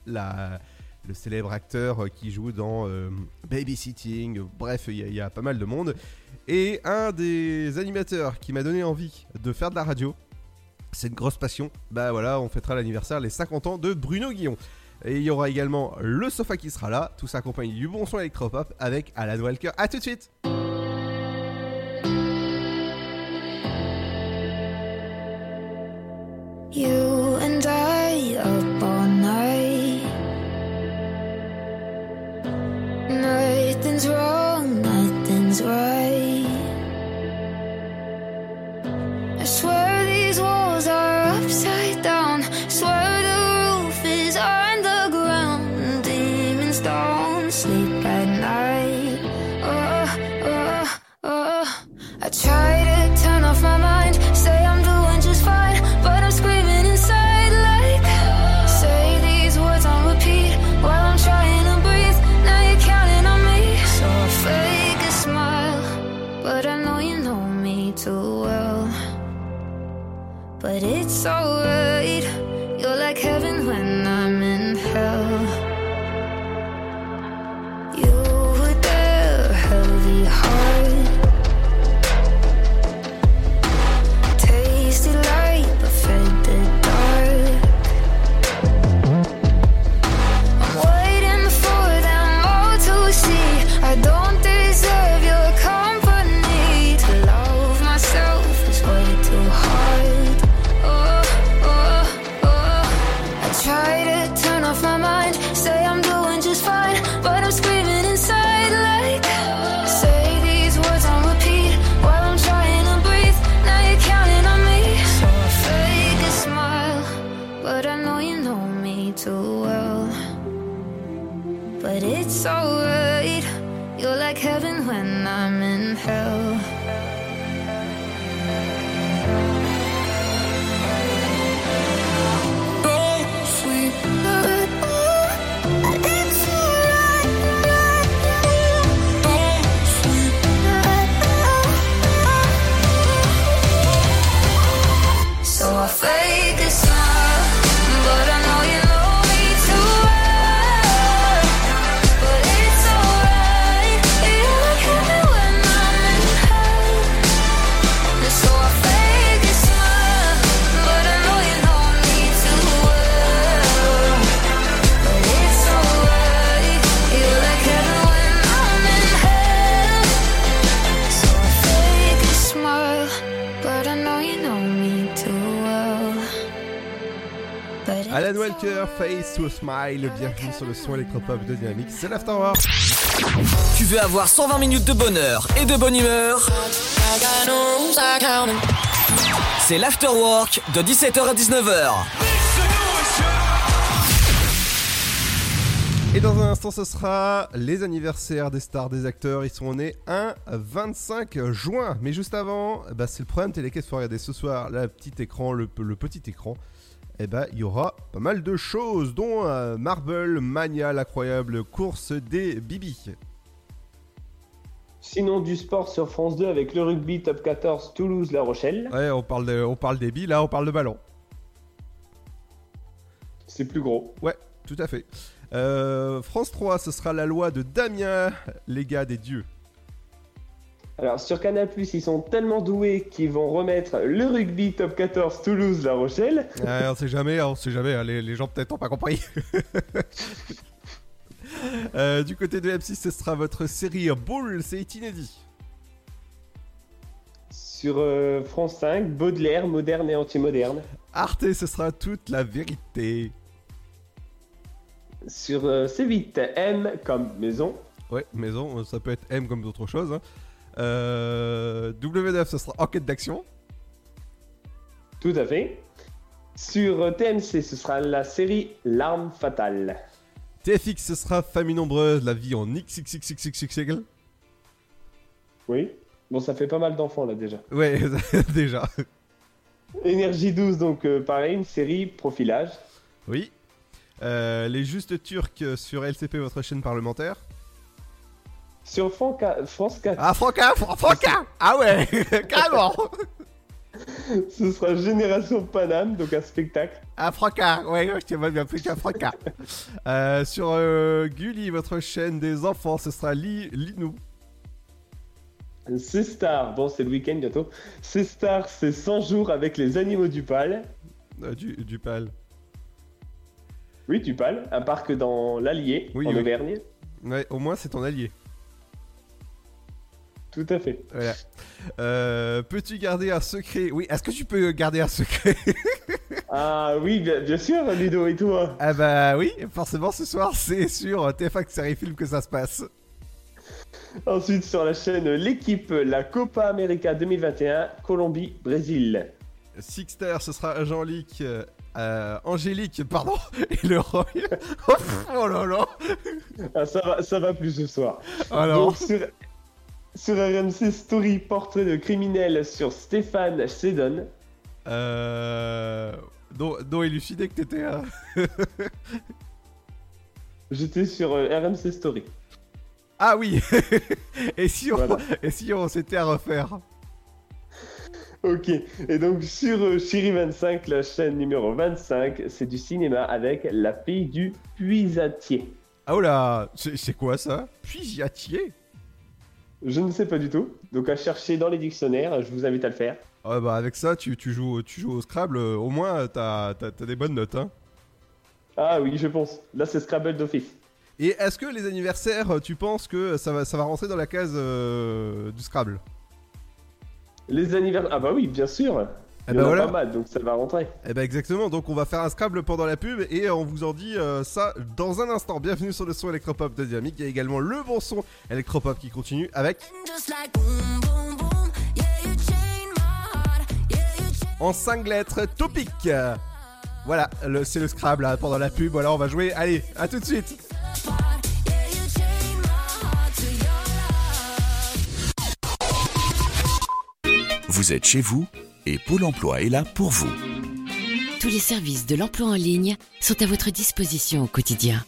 le célèbre acteur qui joue dans euh, Babysitting. Bref, il y, y a pas mal de monde. Et un des animateurs qui m'a donné envie de faire de la radio, c'est une grosse passion. Bah voilà, on fêtera l'anniversaire, les 50 ans de Bruno Guillon. Et il y aura également le sofa qui sera là, tout ça du bon son électropop avec Alan Walker. A tout de suite Smile, bienvenue sur le son électropop de Dynamique, c'est l'Afterwork. Tu veux avoir 120 minutes de bonheur et de bonne humeur? C'est l'Afterwork de 17h à 19h. Et dans un instant, ce sera les anniversaires des stars, des acteurs. Ils sont nés un 25 juin. Mais juste avant, bah, c'est le programme télé qu'est-ce qu'il faut regarder ce soir. Le petit écran, le, le petit écran. Et bah, il y aura pas mal de choses, dont euh, Marble Mania, l'incroyable course des Bibi. Sinon, du sport sur France 2 avec le rugby top 14 Toulouse-La Rochelle. Ouais, on parle, de, on parle des billes, là on parle de ballon. C'est plus gros. Ouais, tout à fait. Euh, France 3, ce sera la loi de Damien, les gars des dieux. Alors sur Canal+, ils sont tellement doués qu'ils vont remettre le rugby top 14 Toulouse-La Rochelle. Ouais, on sait jamais, on sait jamais, hein, les, les gens peut-être n'ont pas compris. Euh, du côté de M6, ce sera votre série Bull, c'est inédit. Sur euh, France 5, Baudelaire, moderne et anti-moderne. Arte, ce sera toute la vérité. Sur euh, C8, M comme maison. Ouais, maison, ça peut être M comme d'autres choses. hein. Euh, W9, ce sera enquête d'action. Tout à fait. Sur euh, TMC, ce sera la série L'arme fatale. TFX, ce sera famille nombreuse, la vie en XXXXXXL. Oui. Bon, ça fait pas mal d'enfants là déjà. Ouais, déjà. Énergie 12, donc euh, pareil, une série profilage. Oui. Euh, les Justes Turcs sur LCP, votre chaîne parlementaire. Sur Franca- France 4. Ah, Franca, Fran- Franca Ah ouais, carrément Ce sera Génération Paname, donc un spectacle. Ah, Franca, ouais, je t'ai bien pris qu'un Franca. Euh, sur euh, Gulli, votre chaîne des enfants, ce sera Li, Linou. C'est Star, bon c'est le week-end bientôt. C'est Star, c'est 100 jours avec les animaux du Pal. Euh, du, du PAL. Oui, du Pal, un parc dans l'Allier, Oui, en oui. Auvergne. Ouais, au moins c'est ton allié. Tout à fait. Voilà. Euh, Peux-tu garder un secret? Oui, est-ce que tu peux garder un secret? Ah oui, bien, bien sûr, Ludo et toi. Ah bah oui, forcément ce soir c'est sur TF1 Série Film que ça se passe. Ensuite, sur la chaîne L'équipe, la Copa América 2021, Colombie, Brésil. Sixter, ce sera Jean-Luc. euh, euh, Angélique, pardon, et le Roy. oh, oh là là Ah, ça, va, ça va plus ce soir. Alors Donc, sur, sur RMC Story, portrait de criminel sur Stéphane Sedon. Euh. dont, dont élucidé que t'étais. euh, J'étais sur euh, RMC Story. ah oui Et si on, Voilà. et si on s'était à refaire? Ok, et donc sur euh, Chérie 25, la chaîne numéro 25, c'est du cinéma avec La fille du puisatier. Ah oh là, c'est c'est quoi ça? Puisatier? Je ne sais pas du tout, donc à chercher dans les dictionnaires, je vous invite à le faire. Ouais bah avec ça tu, tu joues, tu joues au Scrabble, euh, au moins euh, t'as t'as des bonnes notes hein. Ah oui, je pense. Là, c'est Scrabble d'office. Et est-ce que les anniversaires, euh, tu penses que ça va, ça va rentrer dans la case euh, du Scrabble? Les anniversaires. Ah bah oui, bien sûr. Eh Il y ben en a voilà. pas mal, donc ça va rentrer. Eh ben exactement, donc on va faire un Scrabble pendant la pub et on vous en dit euh, ça dans un instant. Bienvenue sur le son électropop de Dynamique, il y a également le bon son électropop qui continue avec... En 5 lettres, Topic Voilà, c'est le Scrabble hein, pendant la pub, voilà on va jouer, allez, à tout de suite Vous êtes chez vous et Pôle emploi est là pour vous. Tous les services de l'emploi en ligne sont à votre disposition au quotidien.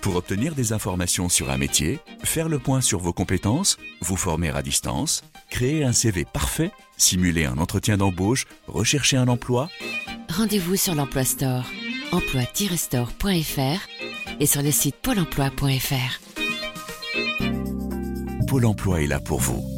Pour obtenir des informations sur un métier, faire le point sur vos compétences, vous former à distance, créer un CV parfait, simuler un entretien d'embauche, rechercher un emploi, Rendez-vous sur l'Emploi Store, emploi-store.fr et sur le site pôle emploi.fr. Pôle emploi est là pour vous.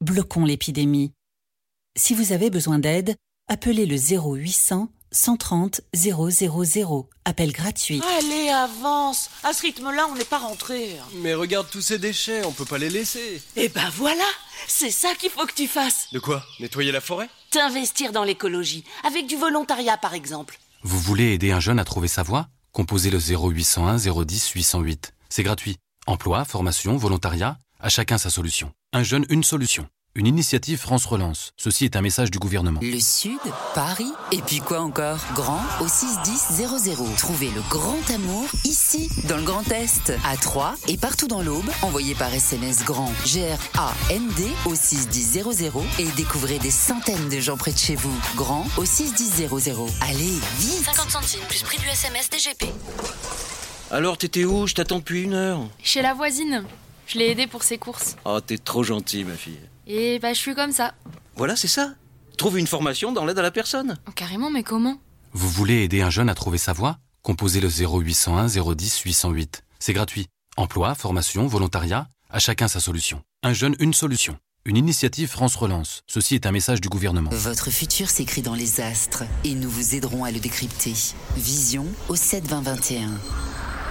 bloquons l'épidémie. Si vous avez besoin d'aide, appelez le 0800 130 000. Appel gratuit. Allez, avance À ce rythme-là, on n'est pas rentré. Mais regarde tous ces déchets, on peut pas les laisser. Eh ben voilà C'est ça qu'il faut que tu fasses De quoi? Nettoyer la forêt? T'investir dans l'écologie, avec du volontariat par exemple. Vous voulez aider un jeune à trouver sa voie? Composez le 0801 010 808. C'est gratuit. Emploi, formation, volontariat, à chacun sa solution. Un jeune, une solution. Une initiative France Relance. Ceci est un message du gouvernement. Le Sud, Paris, et puis quoi encore? Grand au 61000. Trouvez le grand amour ici, dans le Grand Est, à Troyes et partout dans l'Aube. Envoyez par SMS grand G-R-A-N-D au 61000 et découvrez des centaines de gens près de chez vous. Grand au 61000. Allez, vite 50 centimes plus prix du SMS DGP. Alors, t'étais où? Je t'attends depuis une heure. Chez la voisine. Je l'ai aidée pour ses courses. Oh, t'es trop gentil, ma fille. Et bah, je suis comme ça. Voilà, c'est ça. Trouve une formation dans l'aide à la personne. Oh, carrément, mais comment? Vous voulez aider un jeune à trouver sa voie? Composez le 0801 010 808. C'est gratuit. Emploi, formation, volontariat, à chacun sa solution. Un jeune, une solution. Une initiative France Relance. Ceci est un message du gouvernement. Votre futur s'écrit dans les astres et nous vous aiderons à le décrypter. Vision au 72021.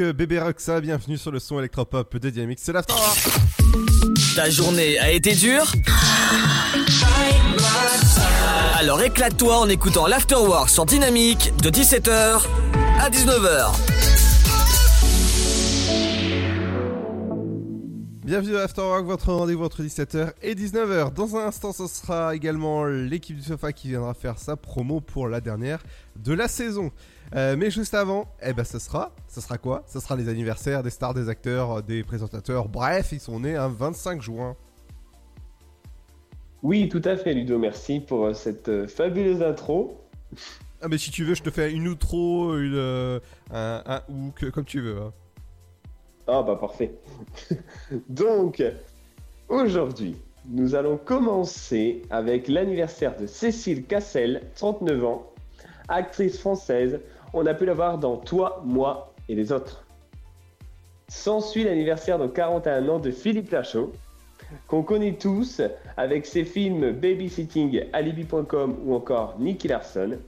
avec Bébé Roxa, bienvenue sur le son électropop de Dynamics, c'est l'After Ta journée a été dure Alors éclate-toi en écoutant l'Afterwork sur Dynamique de 17h à 19h. Bienvenue à Afterwork, votre rendez-vous entre 17h et 19h. Dans un instant, ce sera également l'équipe du sofa qui viendra faire sa promo pour la dernière de la saison. Euh, mais juste avant, eh ben ce sera, ce sera quoi? Ce sera les anniversaires des stars, des acteurs, des présentateurs. Bref, ils sont nés un 25 juin. Oui, tout à fait, Ludo. Merci pour euh, cette euh, fabuleuse intro. Ah mais si tu veux, je te fais une outro, une, euh, un, un hook, comme tu veux. hein. Ah bah parfait. Donc, aujourd'hui, nous allons commencer avec l'anniversaire de Cécile Cassel, 39 ans, actrice française. On a pu la voir dans Toi, moi et les autres. S'ensuit l'anniversaire de 41 ans de Philippe Lachaud, qu'on connaît tous avec ses films Babysitting, Alibi.com ou encore Nicky Larson.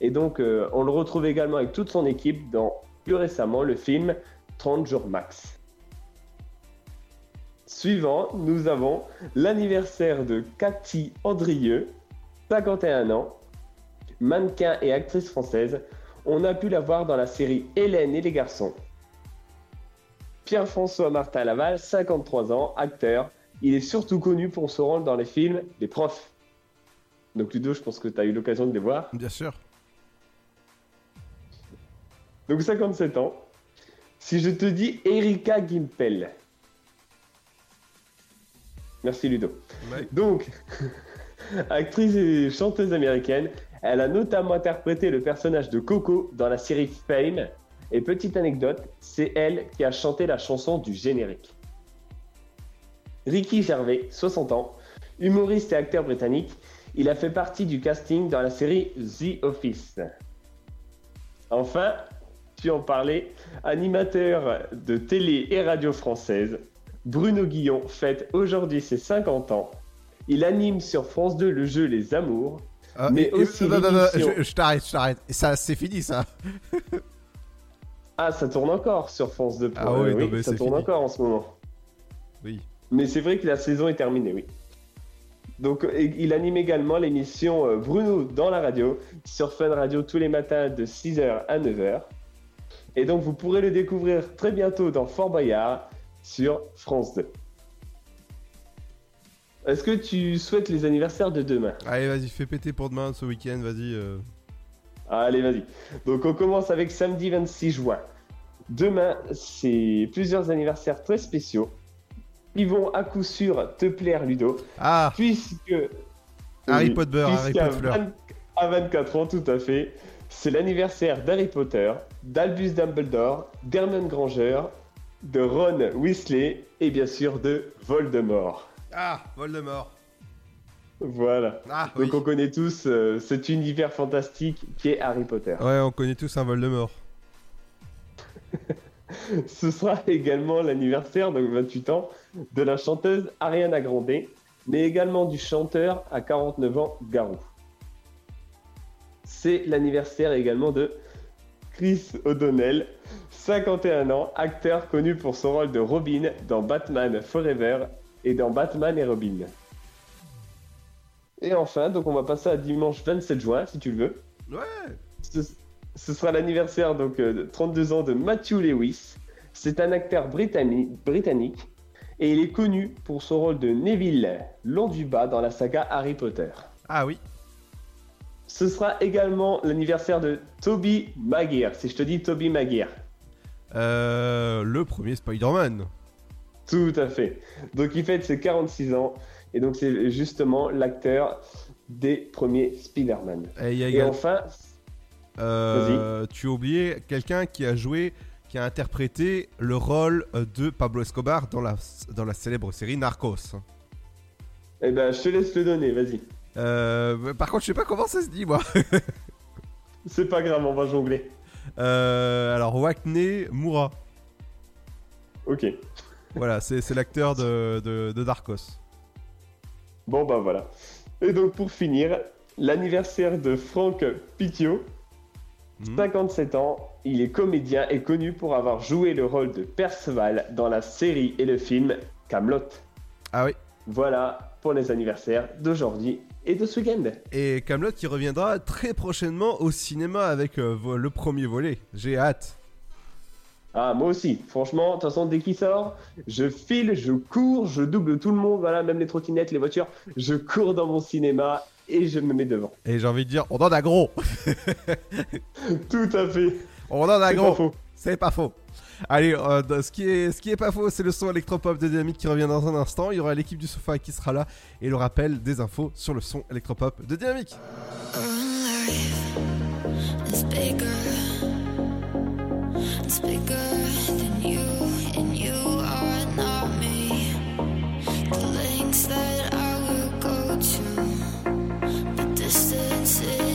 Et donc, euh, on le retrouve également avec toute son équipe dans, plus récemment, le film 30 jours max. Suivant, nous avons l'anniversaire de Cathy Andrieux, 51 ans, mannequin et actrice française. On a pu la voir dans la série Hélène et les garçons. Pierre-François Martin Laval, 53 ans, acteur. Il est surtout connu pour son rôle dans les films Les Profs. Donc Ludo, je pense que tu as eu l'occasion de les voir. Bien sûr. Donc 57 ans. Si je te dis Erika Gimpel. Merci Ludo. Donc, actrice et chanteuse américaine, elle a notamment interprété le personnage de Coco dans la série Fame. Et petite anecdote, c'est elle qui a chanté la chanson du générique. Ricky Gervais, 60 ans, humoriste et acteur britannique, il a fait partie du casting dans la série The Office. Enfin, tu en parlais, animateur de télé et radio française, Bruno Guillon fête aujourd'hui ses 50 ans. Il anime sur France 2 le jeu Les Amours, Mais et- et- aussi non, non, non, l'émission- je, je t'arrête, je t'arrête. Et Ça, c'est fini ça. Ah, ça tourne encore sur France 2. Ah oui, mais ça tourne fini. encore en ce moment. Oui. Mais c'est vrai que la saison est terminée, oui. Donc, euh, il anime également l'émission euh, Bruno dans la radio sur Fun Radio tous les matins de 6h à 9h. Et donc, vous pourrez le découvrir très bientôt dans Fort Boyard sur France 2. Est-ce que tu souhaites les anniversaires de demain Allez, vas-y, fais péter pour demain, ce week-end, vas-y. euh. Allez, vas-y. Donc, on commence avec samedi 26 juin. Demain, c'est plusieurs anniversaires très spéciaux qui vont à coup sûr te plaire, Ludo. Ah Puisque. Harry Oui, Potter, Harry Potter. 20 À 24 ans, tout à fait. C'est l'anniversaire d'Harry Potter, d'Albus Dumbledore, d'Hermione Granger, de Ron Weasley et bien sûr de Voldemort. Ah, Voldemort. Voilà. Ah, Donc oui. on connaît tous euh, cet univers fantastique qui est Harry Potter. Ouais, on connaît tous un Voldemort. Ce sera également l'anniversaire, donc 28 ans, de la chanteuse Ariana Grande, mais également du chanteur à 49 ans, Garou. C'est l'anniversaire également de Chris O'Donnell, 51 ans, acteur connu pour son rôle de Robin dans Batman Forever et dans Batman et Robin. Et enfin, donc on va passer à dimanche 27 juin, si tu le veux. Ouais. Ce, ce sera l'anniversaire donc euh, de 32 ans de Matthew Lewis. C'est un acteur britannique, britannique et il est connu pour son rôle de Neville Londubat dans la saga Harry Potter. Ah oui. Ce sera également l'anniversaire de Toby Maguire. Si je te dis Toby Maguire. Euh, le premier Spider-Man. Tout à fait. Donc il fête ses 46 ans et donc c'est justement l'acteur des premiers Spider-Man. Et, il y a Et également- enfin, Euh, tu as oublié quelqu'un qui a joué, qui a interprété le rôle de Pablo Escobar dans la, dans la célèbre série Narcos. eh ben, je te laisse le donner, vas-y. Euh, par contre, je sais pas comment ça se dit, moi. C'est pas grave, on va jongler. Euh, alors, Wakne Moura. Ok. Voilà, c'est l'acteur de, de, de Narcos. Bon bah voilà. Et donc pour finir, l'anniversaire de Franck Pitio, 57 ans, il est comédien et connu pour avoir joué le rôle de Perceval dans la série et le film Camelot. Ah oui. Voilà pour les anniversaires d'aujourd'hui et de ce week-end. Et Camelot qui reviendra très prochainement au cinéma avec euh, le premier volet. J'ai hâte. Ah, moi aussi. Franchement, de toute façon, dès qu'il sort, je file, je cours, je double tout le monde, voilà, même les trottinettes, les voitures. Je cours dans mon cinéma et je me mets devant. Et j'ai envie de dire, on en a gros. Tout à fait. On en a C'est gros. pas faux. C'est pas faux. Allez, euh, ce, qui est, ce qui est pas faux, c'est le son électropop de Dynamique qui revient dans un instant. Il y aura l'équipe du sofa qui sera là et le rappel des infos sur le son électropop de Dynamique. That I will go to, the distance in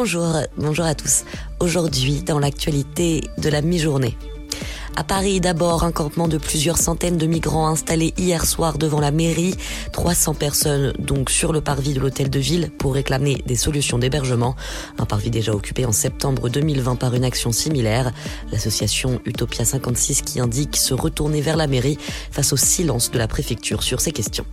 Bonjour, bonjour à tous. Aujourd'hui, dans l'actualité de la mi-journée. À Paris, d'abord, un campement de plusieurs centaines de migrants installés hier soir devant la mairie. 300 personnes donc sur le parvis de l'hôtel de ville pour réclamer des solutions d'hébergement. Un parvis déjà occupé en septembre 2020 par une action similaire. L'association Utopia 56 qui indique se retourner vers la mairie face au silence de la préfecture sur ces questions.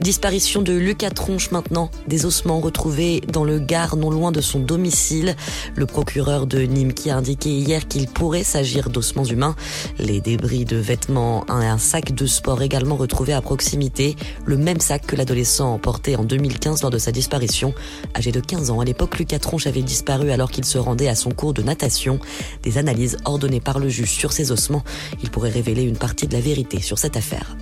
Disparition de Lucas Tronche maintenant, des ossements retrouvés dans le Gard non loin de son domicile. Le procureur de Nîmes qui a indiqué hier qu'il pourrait s'agir d'ossements humains. Les débris de vêtements un sac de sport également retrouvé à proximité. Le même sac que l'adolescent emporté en 2015 lors de sa disparition. Âgé de 15 ans, à l'époque, Lucas Tronche avait disparu alors qu'il se rendait à son cours de natation. Des analyses ordonnées par le juge sur ces ossements, il pourrait révéler une partie de la vérité sur cette affaire.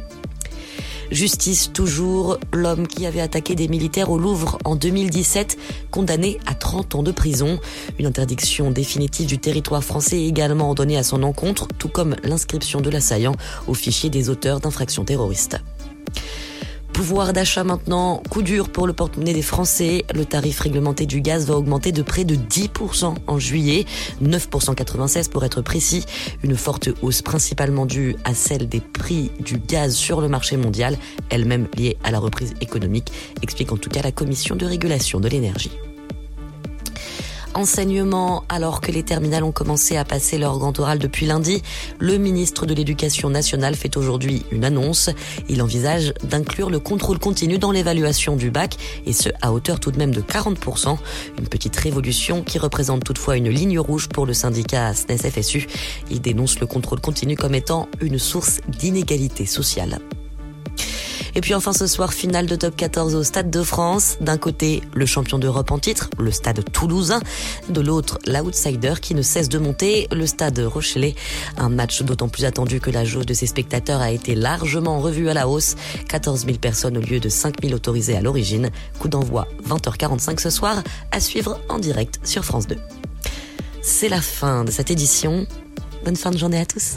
Justice toujours, l'homme qui avait attaqué des militaires au Louvre en 2017, condamné à 30 ans de prison. Une interdiction définitive du territoire français également ordonnée à son encontre, tout comme l'inscription de l'assaillant au fichier des auteurs d'infractions terroristes. Pouvoir d'achat maintenant, coup dur pour le porte-monnaie des Français. Le tarif réglementé du gaz va augmenter de près de 10% en juillet, 9,96% pour être précis. Une forte hausse principalement due à celle des prix du gaz sur le marché mondial, elle-même liée à la reprise économique, explique en tout cas la Commission de régulation de l'énergie. Enseignement, alors que les terminales ont commencé à passer leur grand oral depuis lundi, le ministre de l'Éducation nationale fait aujourd'hui une annonce. Il envisage d'inclure le contrôle continu dans l'évaluation du bac, et ce à hauteur tout de même de 40%. Une petite révolution qui représente toutefois une ligne rouge pour le syndicat SNES-FSU. Il dénonce le contrôle continu comme étant une source d'inégalité sociale. Et puis enfin ce soir, finale de top 14 au Stade de France. D'un côté, le champion d'Europe en titre, le Stade toulousain. De l'autre, l'outsider qui ne cesse de monter, le Stade Rochelet. Un match d'autant plus attendu que la jauge de ses spectateurs a été largement revue à la hausse. 14 000 personnes au lieu de 5 000 autorisées à l'origine. Coup d'envoi 20h45 ce soir, à suivre en direct sur France 2. C'est la fin de cette édition. Bonne fin de journée à tous.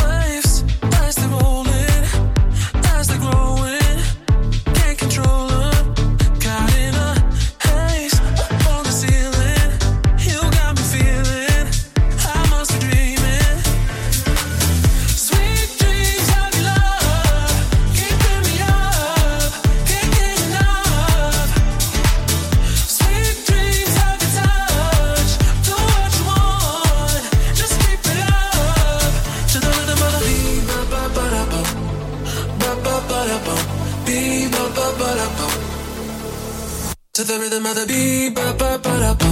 Waves as they're rolling, as they're growing, the rhythm of the beat, ba ba ba da ba,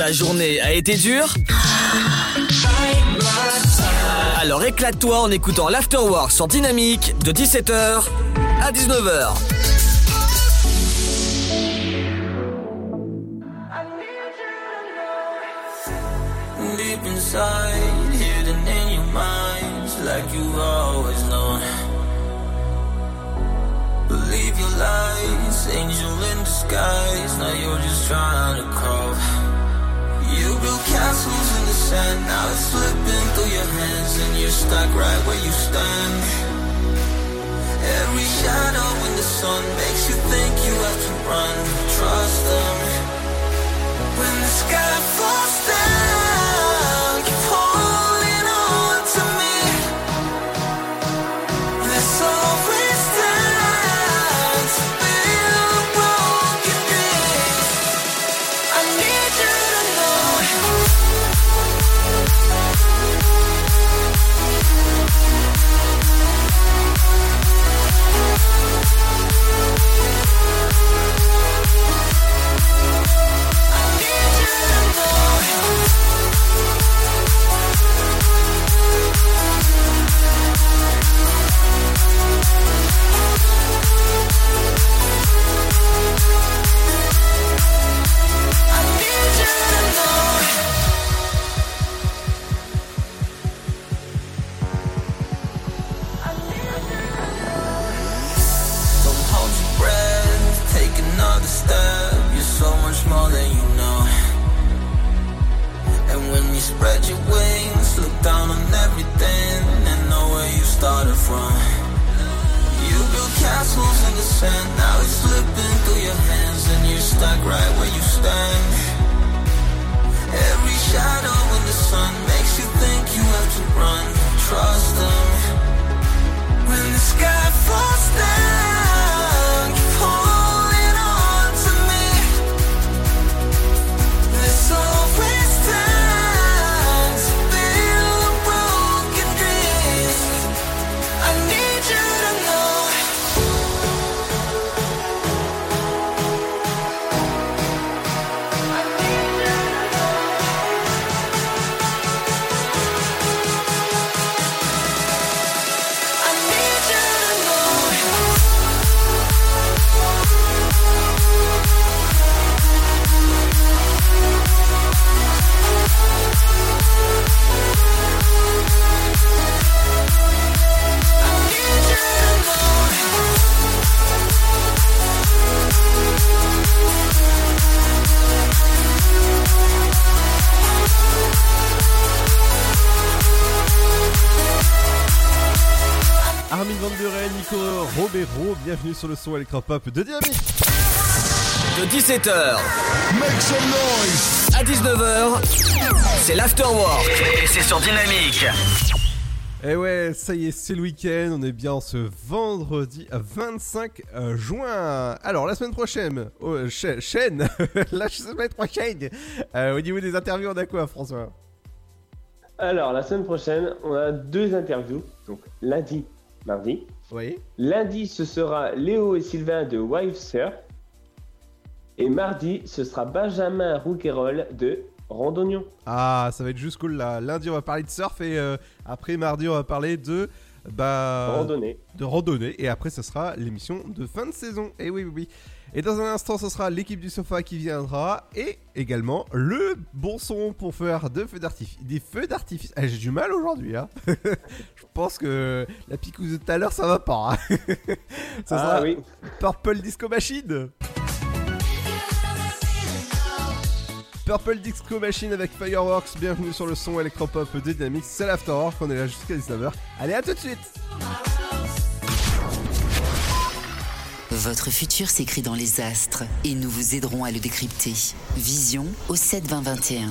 Ta journée a été dure Alors éclate-toi en écoutant l'Afterwork sur Dynamique de 17h à 19h. Deep inside, hidden in your minds, like you've always known. Believe your lies, angel in disguise. Now you're just trying to crawl. You built castles in the sand, now it's slipping through your hands, and you're stuck right where you stand. Every shadow in the sun makes you think you have to run. Trust them. When the sky falls down, understand bienvenue sur le son électropop de Dynamique. De 17h à 19h, c'est l'Afterwork et c'est sur Dynamique. Et Eh ouais, ça y est, c'est le week-end, on est bien ce vendredi 25 euh, juin. Alors, la semaine prochaine, oh, cha- chaîne, la semaine prochaine, euh, au niveau des interviews, on a quoi, François? Alors, la semaine prochaine, on a deux interviews. Donc, lundi, mardi. Oui. Lundi, ce sera Léo et Sylvain de Wife Surf. Et mardi, ce sera Benjamin Rouquayrol de Randonnion. Ah, ça va être juste cool là. Lundi, on va parler de surf et euh, après, mardi, on va parler de. Bah, Randonnée. De randonnée. Et après, ce sera l'émission de fin de saison. Et oui, oui, oui. Et dans un instant, ce sera l'équipe du sofa qui viendra. Et également le bon son pour faire de feux d'artifice. Des feux d'artifice. Ah, J'ai du mal aujourd'hui. Hein. Je pense que la picouse de tout à l'heure, ça va pas. hein. ça Ah sera oui. Purple Disco Machine. Purple Disco Machine avec Fireworks, bienvenue sur le son électropop de Dynamics, c'est l'Afterwork, on est là jusqu'à 19h. Allez, à tout de suite Votre futur s'écrit dans les astres et nous vous aiderons à le décrypter. Vision au 7 20 21.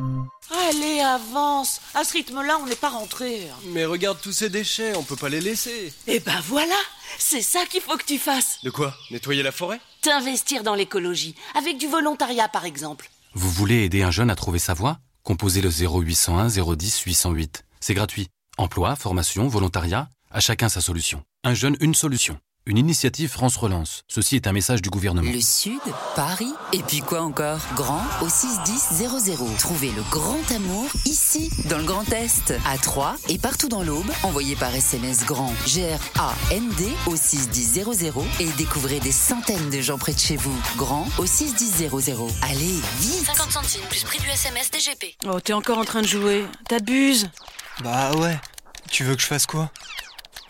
Allez, avance À ce rythme-là, on n'est pas rentré. Mais regarde tous ces déchets, on peut pas les laisser. Eh ben voilà C'est ça qu'il faut que tu fasses De quoi? Nettoyer la forêt? T'investir dans l'écologie, avec du volontariat par exemple. Vous voulez aider un jeune à trouver sa voie? Composez le 0801 010 808. C'est gratuit. Emploi, formation, volontariat, à chacun sa solution. Un jeune, une solution. Une initiative France Relance. Ceci est un message du gouvernement. Le Sud, Paris, et puis quoi encore? Grand au 61000. Trouvez le grand amour ici, dans le Grand Est, à Troyes et partout dans l'Aube. Envoyez par SMS grand G-R-A-N-D au 61000 et découvrez des centaines de gens près de chez vous. Grand au 61000. Allez, vite 50 centimes plus prix du SMS DGP. Oh, t'es encore en train de jouer. T'abuses. Bah ouais. Tu veux que je fasse quoi?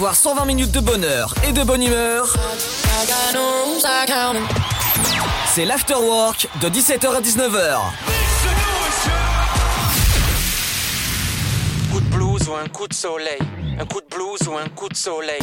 Avoir 120 minutes de bonheur et de bonne humeur C'est l'afterwork de 17h à 19h. coup de blues ou un coup de soleil. Un coup de blues ou un coup de soleil.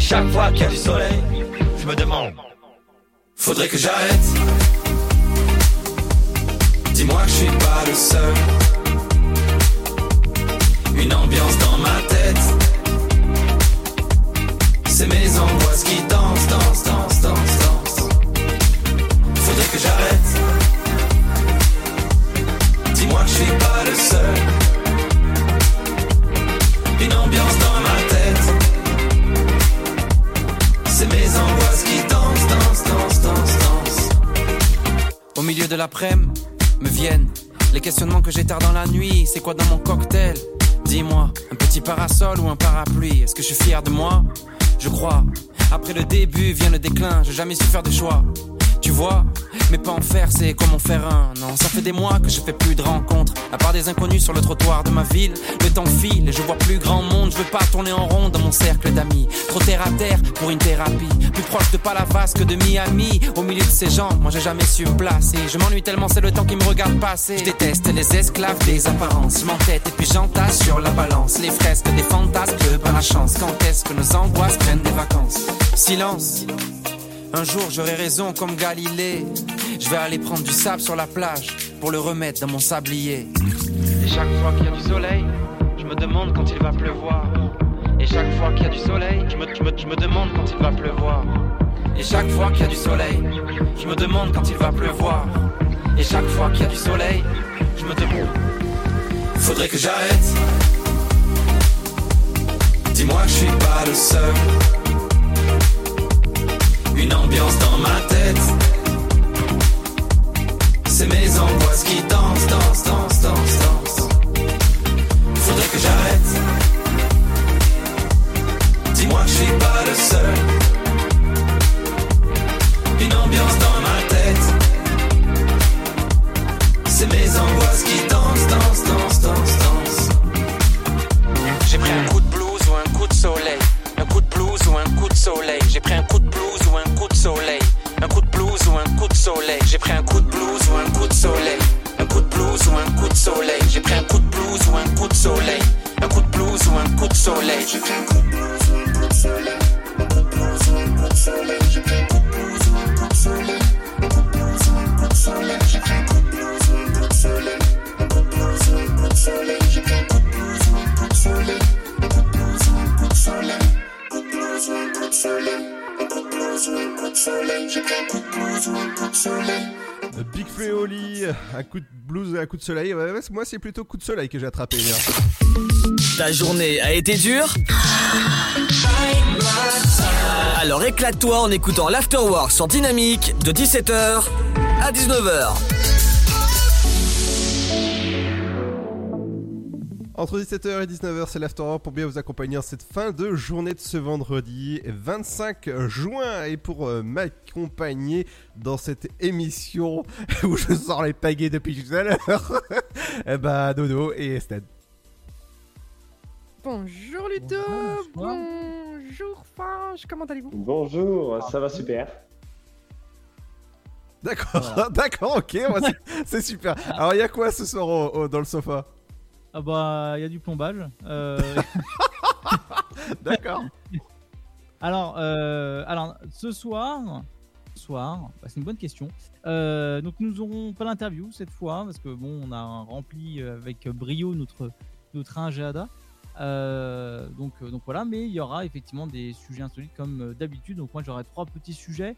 Chaque fois qu'il y a du soleil, je me demande. Faudrait que j'arrête. Dis-moi que je suis pas le seul. Une ambiance dans ma tête. C'est mes angoisses qui dansent, dansent, dansent, dansent, dansent. Faudrait que j'arrête. Dis-moi que je suis pas le seul. Milieu de l'après-midi, me viennent les questionnements que j'ai tard dans la nuit. C'est quoi dans mon cocktail? Dis-moi, un petit parasol ou un parapluie? Est-ce que je suis fier de moi? Je crois. Après le début vient le déclin, j'ai jamais su faire de choix. Tu vois, mais pas en faire, c'est comme en faire un. Non, ça fait des mois que je fais plus de rencontres. À part des inconnus sur le trottoir de ma ville, le temps file et je vois plus grand monde. Je veux pas tourner en rond dans mon cercle d'amis. Trop terre à terre pour une thérapie. Plus proche de Palavas que de Miami. Au milieu de ces gens, moi j'ai jamais su me placer. Je m'ennuie tellement, c'est le temps qui me regarde passer. Je déteste les esclaves des apparences. Je m'entête et puis j'entasse sur la balance. Les fresques des fantasmes, que par la chance. Quand est-ce que nos angoisses prennent des vacances? Silence. Un jour j'aurai raison comme Galilée. Je vais aller prendre du sable sur la plage pour le remettre dans mon sablier. Et chaque fois qu'il y a du soleil, je me demande quand il va pleuvoir. Et chaque fois qu'il y a du soleil, je me, je me- je me demande quand il va pleuvoir. Et chaque fois qu'il y a du soleil, je me demande quand il va pleuvoir. Et chaque fois qu'il y a du soleil, je me demande. Faudrait que j'arrête. Dis-moi que je suis pas le seul. Une ambiance dans ma tête. C'est mes angoisses qui dansent, dansent, dansent, dansent, dansent. Faudrait que j'arrête. Dis-moi que je suis pas le seul. Une ambiance dans ma tête. C'est mes angoisses qui dansent, dansent, dansent, J'ai pris un coup de blues ou un coup de soleil. Un coup de blues ou un coup de soleil. J'ai pris un coup de blues ou un coup de soleil. Un coup de blues ou un coup de soleil. J'ai pris un coup de blues ou un coup de soleil. Un coup de blues ou un coup de soleil. Un coup de blues et un coup de soleil. Moi, c'est plutôt coup de soleil que j'ai attrapé. Ta journée a été dure Alors éclate-toi en écoutant l'Afterwork sur Dynamique de 17h à 19h. Entre 17h et 19h, c'est l'Afterwork pour bien vous accompagner en cette fin de journée de ce vendredi 25 juin. Et pour euh, m'accompagner dans cette émission où je sors les pagaies depuis tout à l'heure, bah Dodo et Estelle. Bonjour Ludo, bonjour Fange, comment allez-vous? Bonjour, ça va super. D'accord, d'accord, ok, c'est- c'est super. Alors il y a quoi ce soir au- au- dans le sofa? Ah bah, il y a du plombage. Euh, D'accord. alors, euh, alors, ce soir, soir, bah, c'est une bonne question. Euh, donc, nous aurons pas d'interview cette fois parce que bon, on a rempli avec brio notre notre. Euh, donc, donc voilà, mais il y aura effectivement des sujets insolites comme d'habitude. Donc moi, j'aurai trois petits sujets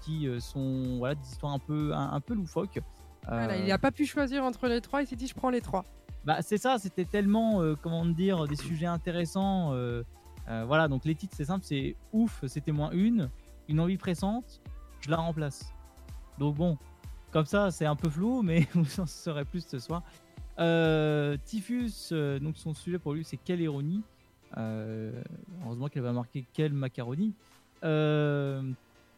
qui sont voilà des histoires un peu un, un peu loufoques. Voilà, Euh, Il n'a pas pu choisir entre les trois, il s'est dit je prends les trois. bah, c'est ça, c'était tellement, euh, comment dire, des sujets intéressants. euh, euh, voilà, donc les titres, c'est simple, c'est ouf, c'était moins une, une envie pressante, je la remplace. Donc bon, comme ça, c'est un peu flou, mais vous en saurez plus ce soir. Euh, Typhus, euh, donc son sujet pour lui, c'est quelle ironie. Euh, heureusement qu'elle va marquer quelle macaroni.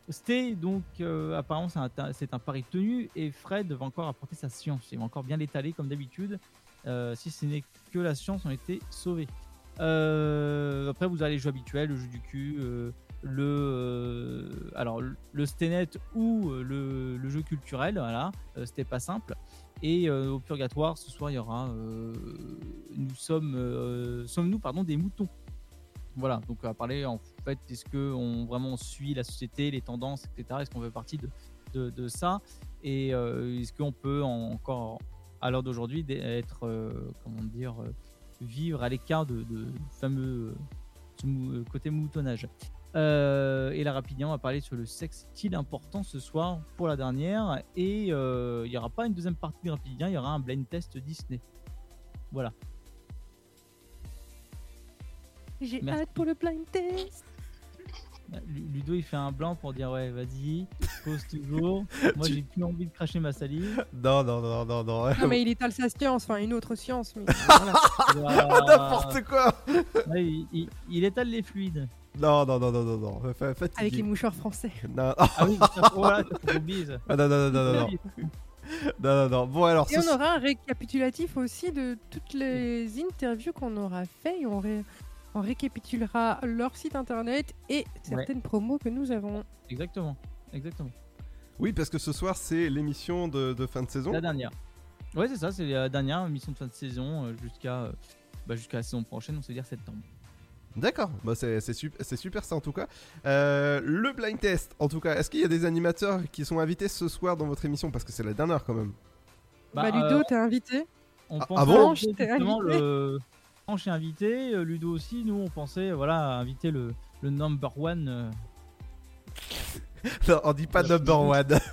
Sté, donc euh, apparemment c'est un, un pari tenu et Fred va encore apporter sa science. Il va encore bien l'étaler comme d'habitude. Euh, si ce n'est que la science en était sauvée. Euh, après vous avez les jeux habituels, le jeu du cul, le alors le- Stenet ou le, le jeu culturel. Voilà, c'était pas simple. Et au purgatoire ce soir il y aura nous sommes sommes-nous pardon des moutons. Voilà, donc on va parler en fait, est-ce qu'on vraiment suit la société, les tendances, etc. Est-ce qu'on fait partie de, de, ça? Et euh, est-ce qu'on peut en- encore, à l'heure d'aujourd'hui, être, euh, comment dire, euh, vivre à l'écart de, de fameux côté moutonnage? Et la Rapidien, on va parler sur le sexe est-il important ce soir pour la dernière? Et il n'y aura pas une deuxième partie de Rapidien, il y aura un blind test Disney. Voilà. J'ai Merci. hâte pour le blind test. Lu- Ludo il fait un blanc pour dire ouais vas-y pose toujours moi Tu- j'ai plus envie de cracher ma salive Non, non, non, non, non. Non mais il étale sa science, enfin une autre science. Mais Voilà. N'importe quoi Ouais, il, il- il étale les fluides Non, non, non, non, non, non. fa- fatigué. Avec les mouchoirs français. Non. ah oui ça, voilà, oublier ça. Ah, non, non, non, non, non, non. Non, non. Bon, alors, Et ce- on aura un récapitulatif aussi de toutes les interviews qu'on aura fait et on, ré- on récapitulera leur site internet et certaines promos que nous avons. exactement exactement. Oui, parce que ce soir, c'est l'émission de, de fin de saison. la dernière. Ouais c'est ça c'est la dernière mission de fin de saison euh, jusqu'à euh, bah, jusqu'à la saison prochaine on se dire septembre. D'accord, bah, c'est c'est sup- c'est super ça en tout cas. Euh, le blind test, en tout cas, est-ce qu'il y a des animateurs qui sont invités ce soir dans votre émission? Parce que c'est la dernière quand même. Bah, Ludo, t'es invité. on Ah- pensait ah bon? Justement le Franche est invité euh, Ludo aussi nous on pensait voilà inviter le, le number one euh, Non, on dit pas number one.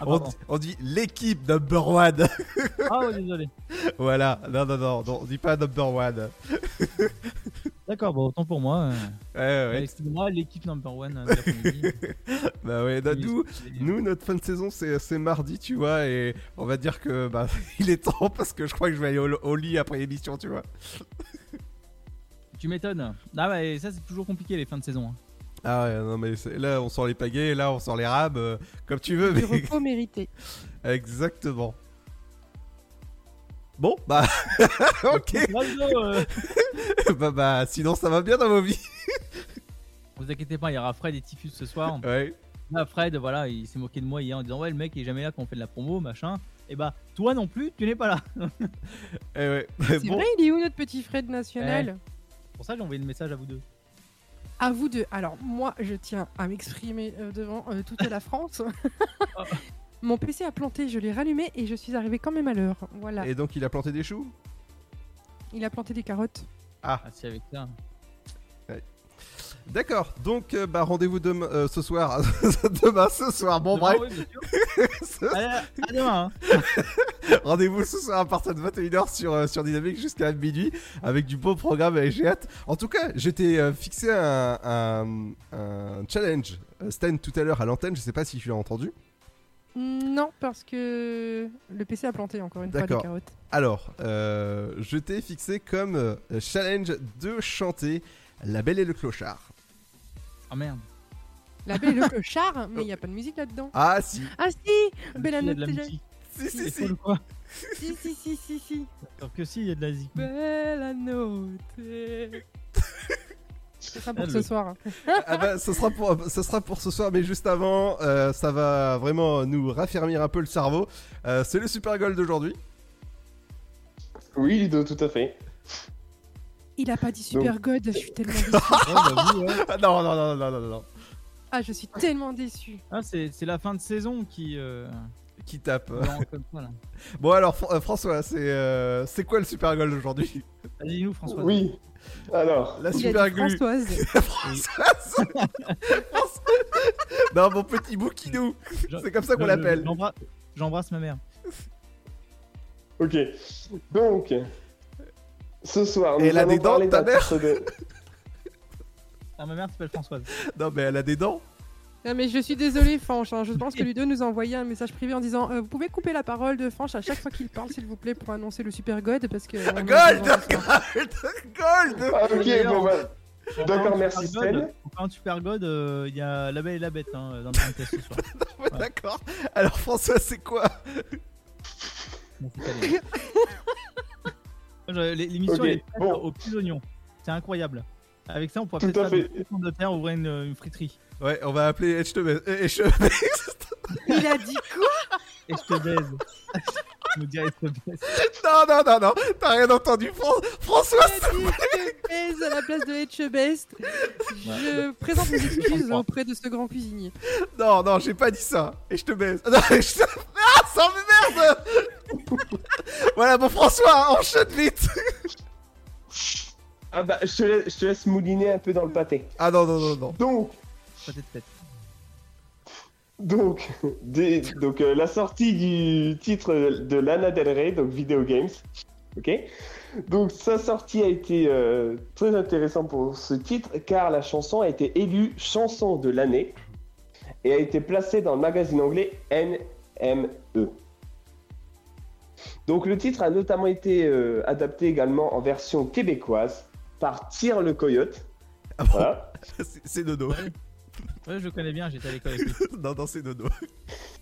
Ah, on, dit, on dit l'équipe number one. ah ouais désolé voilà, non, non, non, non, on dit pas number one. D'accord, bon, autant pour moi. euh. Ouais, ouais. Excusez-moi, l'équipe number one euh, de l'après-midi. bah ouais, bah, Oui, nous, notre fin de saison, c'est c'est mardi, tu vois, et on va dire que bah, il est temps parce que je crois que je vais aller au, au lit après l'émission, tu vois. Tu m'étonnes. Ah ouais, ça c'est toujours compliqué les fins de saison. hein. Ah ouais, non, mais là, on sort les pagaies, là, on sort les rames, euh, comme tu veux. Du Mais... repos mérité. Exactement. Bon, bah, ok. euh. bah, bah, sinon, ça va bien dans vos vies. Vous inquiétez pas, il y aura Fred et Typhus ce soir. Ouais. Là, Fred, voilà, il s'est moqué de moi hier en disant Ouais, le mec il est jamais là quand on fait de la promo, machin. Et bah, toi non plus, tu n'es pas là. Eh ouais. C'est vrai, il est où notre petit Fred national Pour ça, j'ai envoyé le message à vous deux. À vous deux. Alors, moi, je tiens à m'exprimer euh, devant euh, toute la France. Mon PC a planté, je l'ai rallumé et je suis arrivé quand même à l'heure. Voilà. Et donc, il a planté des choux? Il a planté des carottes. Ah. c'est avec ça. D'accord, donc euh, bah, rendez-vous demain, euh, ce soir. demain, ce soir, bon Demain, bref. oui, à demain. hein. Rendez-vous ce soir à partir de 21h sur, euh, sur Dynamique jusqu'à minuit avec du beau programme et j'ai hâte. En tout cas, j'étais euh, fixé un, un, un challenge Stan tout à l'heure à l'antenne, je sais pas si tu l'as entendu. Non, parce que le PC a planté encore une fois les carottes. Alors, euh, je t'ai fixé comme euh, challenge de chanter La Belle et le Clochard. Ah merde. La belle et le clochard, mais il n'y a pas de musique là-dedans. Ah si Ah si Belle Annette musique. Si, si, C'est si. quoi. Si, si, si, si, si. Alors que si, il y a de la musique. Belle note. C'est ça pour Ah, ce le- soir. Ah bah, ce, sera pour, ce sera pour ce soir, mais juste avant, euh, ça va vraiment nous raffermir un peu le cerveau. Euh, C'est le Super Gold d'aujourd'hui. Oui, Ludo, tout à fait. Il a pas dit Super God, je suis tellement déçue. Ah, non, non, non, non, non, non. Ah, je suis tellement déçue. Ah, c'est c'est la fin de saison qui. euh, Qui tape. Bon alors, Fr- François, c'est euh, c'est quoi le Super Gold aujourd'hui? Vas-y, nous, François. Oui. Alors, La Super Glue. Françoise. Françoise Non, mon petit bouquinou C'est comme ça qu'on l'appelle. j'embrasse- ma mère. ok. Donc, ce soir, nous Et elle a des dents, ta mère de- Ah, ma mère s'appelle Françoise. Non, mais elle a des dents. Non mais je suis désolée Fanche, hein. je pense que Ludo nous a envoyé un message privé en disant euh, Vous pouvez couper la parole de Fanche à chaque fois qu'il parle s'il vous plaît pour annoncer le Super God parce que... Gold. Gold Ah, ok, bon, bah, Pour D'accord, merci, Super God, Sven. pour parler de Super God, euh, il y a La Belle et la Bête hein, dans le podcast ce soir. Ouais, D'accord. Alors François, c'est quoi Bon, L'émission est bon. aux petits oignons. C'est incroyable. Avec ça, on pourrait peut-être faire de terre, ouvrir une, une friterie. Ouais, on va appeler Edge Il a dit quoi? Et je te baise. je me dirais, je te baise. Non, non, non, non, t'as rien entendu. Fran- François, Il a dit Je baise à la place de Etche Best. Je présente mes excuses auprès de ce grand cuisinier. Non, non, j'ai pas dit ça. Et je te baise. Non, je te... Ah, ça m'emmerde Voilà, bon François, enchaîne vite Ah bah, je te, laisse, je te laisse mouliner un peu dans le pâté. Ah non, non, non, non. Donc, Pâté de tête. donc, des- donc euh, la sortie du titre de Lana Del Rey, donc Video Games. Ok? Donc sa sortie a été euh, très intéressante pour ce titre car la chanson a été élue chanson de l'année et a été placée dans le magazine anglais NME. Donc le titre a notamment été euh, adapté également en version québécoise par Tire le Coyote. Ah bon? Voilà. C'est Dodo. Ouais, je le connais bien, j'étais à l'école avec lui. non, non, c'est Dodo.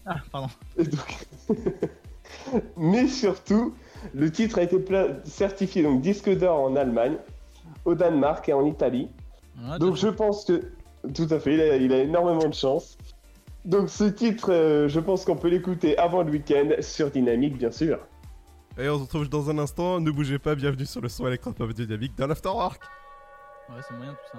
Ah, pardon. Donc- Mais surtout, le titre a été pla- certifié donc disque d'or en Allemagne, au Danemark et en Italie. Ah, donc je pense que tout à fait, il a, il a énormément de chance. Donc ce titre, euh, je pense qu'on peut l'écouter avant le week-end sur Dynamique, bien sûr. Et on se retrouve dans un instant. Ne bougez pas, bienvenue sur le son électropop dynamique dans l'Afterwork. Ouais, c'est moyen tout ça.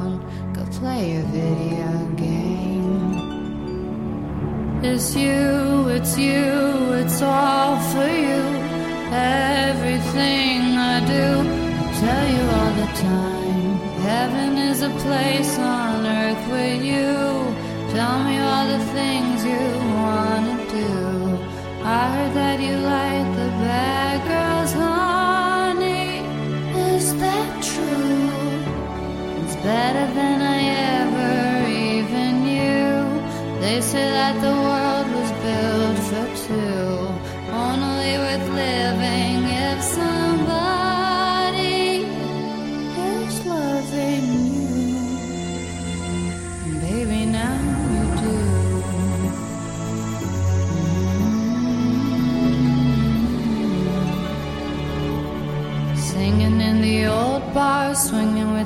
play a video game. It's you, it's you, it's all for you. Everything I do, I tell you all the time. Heaven is a place on earth with you. Tell me all the things you wanna do. I heard that you like the bad girls, honey. Is that true? better than I ever even knew. They say that the world was built for two, only worth living if somebody is loving you. Baby, now you do. Mm-hmm. Singing in the old bar, swing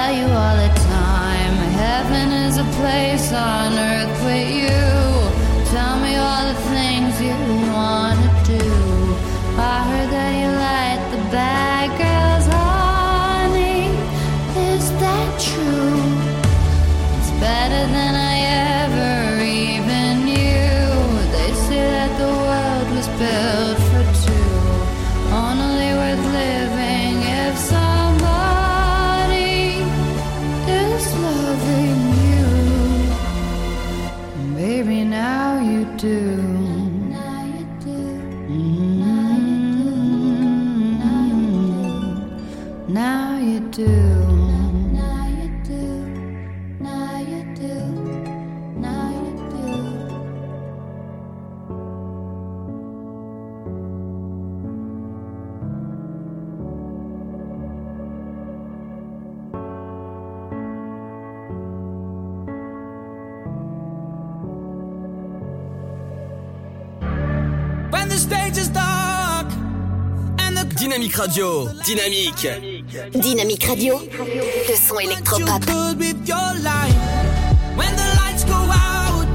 tell you all the time. Heaven is a place on earth with you. Radio, dynamique. Dynamique Radio, le son électropop. good with your life. When the lights go out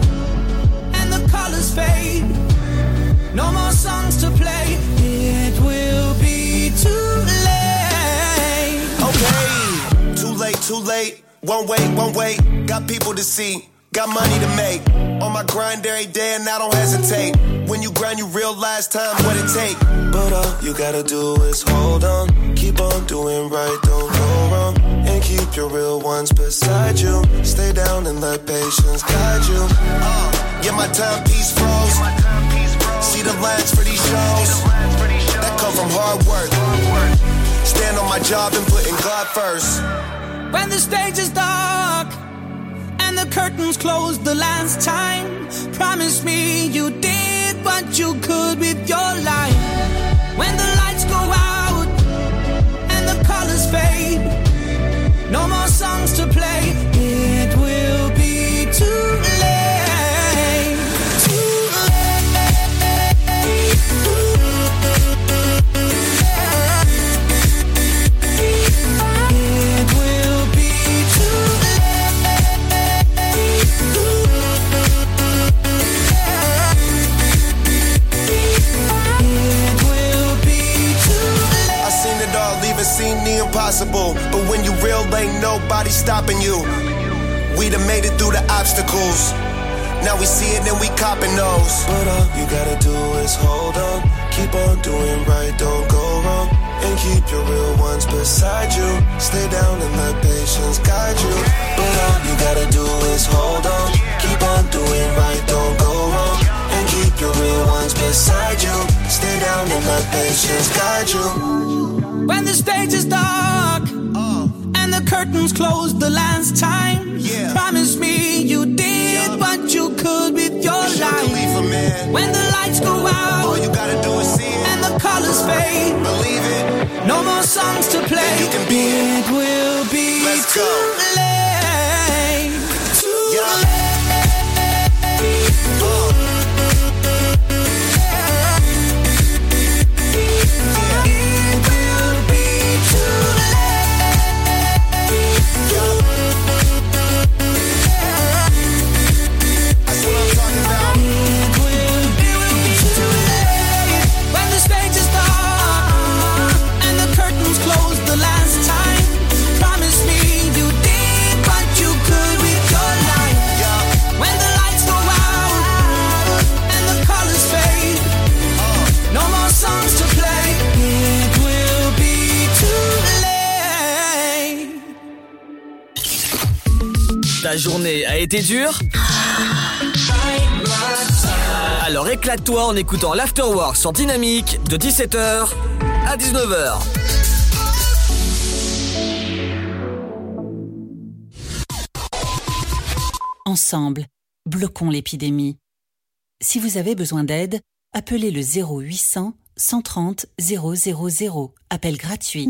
and the colors fade, no more songs to play. It will be too late. Okay, too late, too late. One way, one way. Got people to see, got money to make. On my grind every day and I don't hesitate. When you grind, you realize time what it take. But all you gotta do is hold on, keep on doing right, don't go wrong, and keep your real ones beside you. Stay down and let patience guide you. Uh, get my timepiece froze. See the lines for these shows that come from hard work. Stand on my job and putting God first. When the stage is dark and the curtains close the last time, promise me you did what you could with your life. When the lights go out and the colors fade, no more songs to play. Impossible. But when you real, ain't nobody stopping you. We done made it through the obstacles. Now we see it and we copping those. But all you gotta do is hold on. Keep on doing right, don't go wrong. And keep your real ones beside you. Stay down and let patience guide you. But all you gotta do is hold on. Keep on doing right, don't your real ones beside you. Stay down and let patience guide you. When the stage is dark and the curtains close the last time, promise me you did what yeah. When the lights go out, All you gotta do is see it. and the colors fade, Believe it. no more songs to play. You can be it will be Let's too go. late. Too Yeah. Uh. It Ta journée a été dure Alors éclate-toi en écoutant l'Afterwork sur Dynamique de 17h à 19h. Ensemble, bloquons l'épidémie. Si vous avez besoin d'aide, appelez le 0800 130 000. Appel gratuit.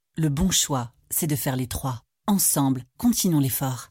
Le bon choix, c'est de faire les trois. Ensemble, continuons l'effort.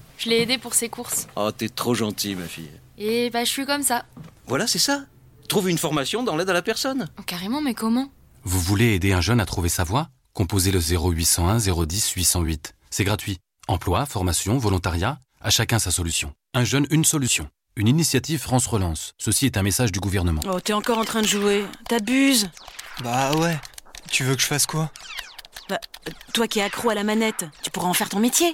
Je l'ai aidé pour ses courses. Oh, t'es trop gentil, ma fille. Et bah, je suis comme ça. Voilà, c'est ça. Trouve une formation dans l'aide à la personne. Oh, carrément, mais comment? Vous voulez aider un jeune à trouver sa voie? Composez le 0801 010 808. C'est gratuit. Emploi, formation, volontariat, à chacun sa solution. Un jeune, une solution. Une initiative France Relance. Ceci est un message du gouvernement. Oh, t'es encore en train de jouer. T'abuses. Bah ouais. Tu veux que je fasse quoi? Bah, toi qui es accro à la manette, tu pourras en faire ton métier.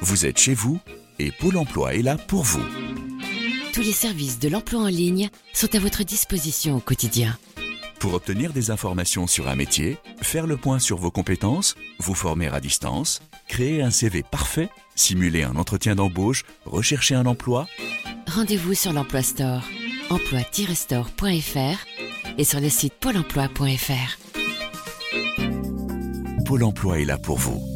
Vous êtes chez vous et Pôle emploi est là pour vous. Tous les services de l'emploi en ligne sont à votre disposition au quotidien. Pour obtenir des informations sur un métier, faire le point sur vos compétences, vous former à distance, créer un CV parfait, simuler un entretien d'embauche, rechercher un emploi, Rendez-vous sur l'Emploi Store, emploi-store.fr et sur le site pôle emploi.fr. Pôle emploi est là pour vous.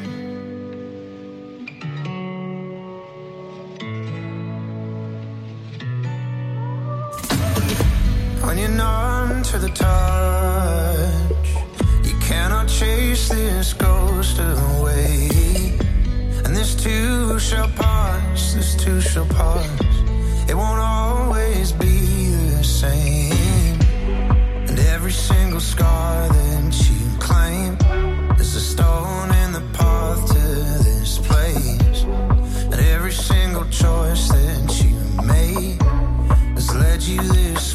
when you're numb to the touch. You cannot chase this ghost away. And this too shall pass, this too shall pass. It won't always be the same. And every single scar that you claim is a stone in the path to this place. And every single choice that you made has led you this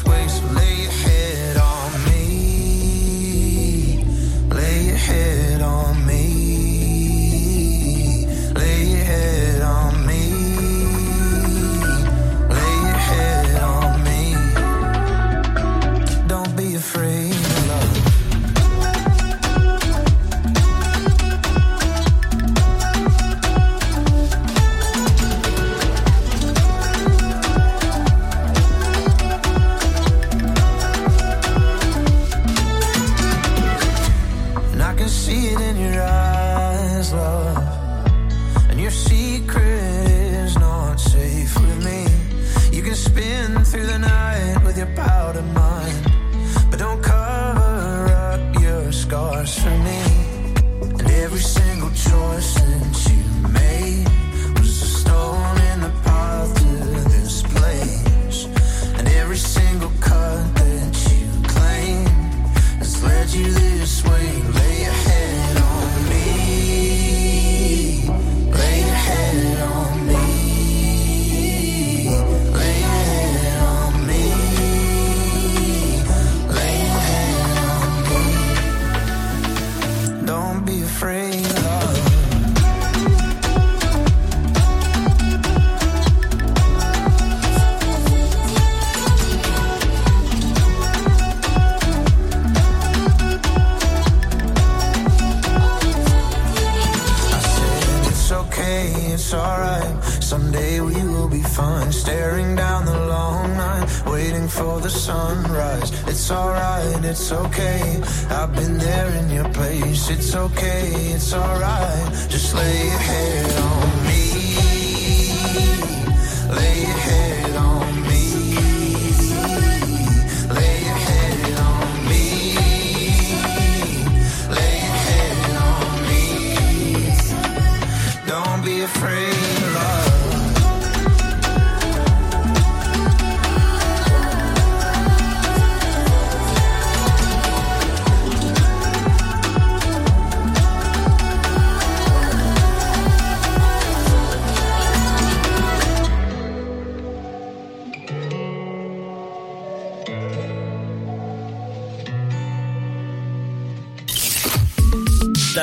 waiting for the sunrise. It's alright, it's okay. I've been there in your place. It's okay, it's alright. Just lay your head on.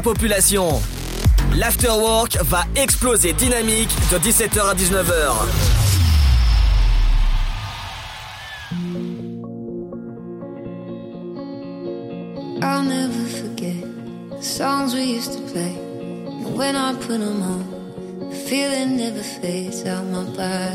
La population. L'afterwork va exploser dynamique de 17h à 19h. I'll never forget the songs we used to play. And when I put them on, the feeling never fades out my body.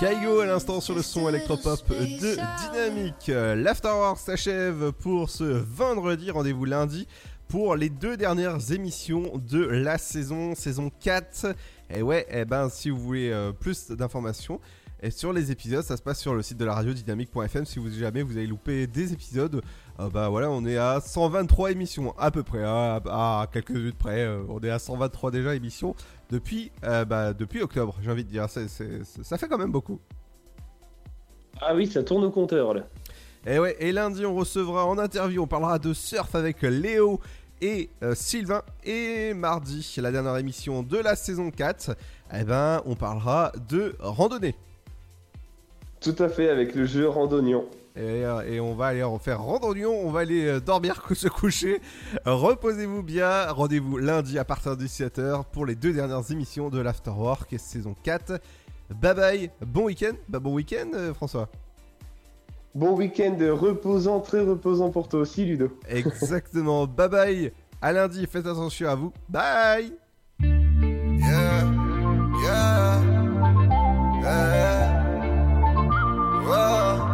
Kaigo à l'instant sur le son électropop de Dynamique. L'Afterwork s'achève pour ce vendredi. Rendez-vous lundi pour les deux dernières émissions de la saison, saison 4. Et ouais, eh ben, si vous voulez euh, plus d'informations et sur les épisodes, ça se passe sur le site de la radio dynamique.fm. Si vous jamais vous avez loupé des épisodes, euh, bah voilà, on est à 123 émissions à peu près, hein, à, à quelques minutes près. euh, on est à 123 déjà émissions depuis, euh, bah, depuis octobre, j'ai envie de dire. C'est- c'est- c'est- ça fait quand même beaucoup. Ah oui, ça tourne au compteur là. Et ouais, et lundi on recevra en interview, on parlera de surf avec Léo et euh, Sylvain. Et mardi, la dernière émission de la saison 4, eh ben on parlera de randonnée. Tout à fait, avec le jeu randonnion. Et, euh, et on va aller en faire randonnion, on va aller euh, dormir, se coucher. Reposez-vous bien, rendez-vous lundi à partir de 17h pour les deux dernières émissions de l'Afterwork saison 4. Bye bye, bon week-end, bah bon week-end euh, François. Bon week-end reposant, très reposant pour toi aussi, Ludo. Exactement, bye bye, à lundi, faites attention à vous, bye. Yeah, yeah, yeah. Whoa,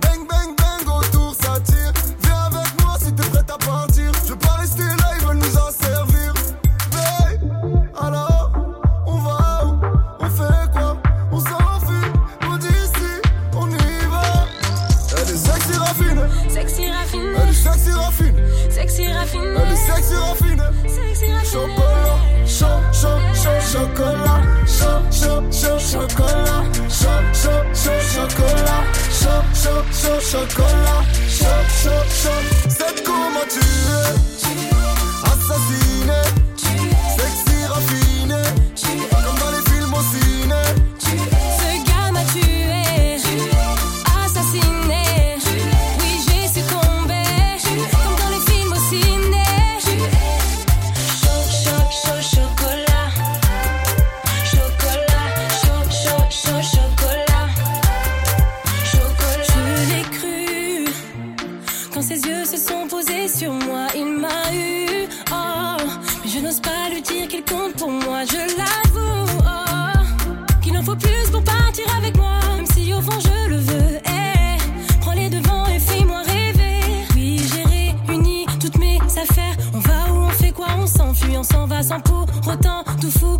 so chocolat, so so so chocolat, so so so chocolat, so so so. C'est comment tu veux assassiner. Sans pour autant tout fou,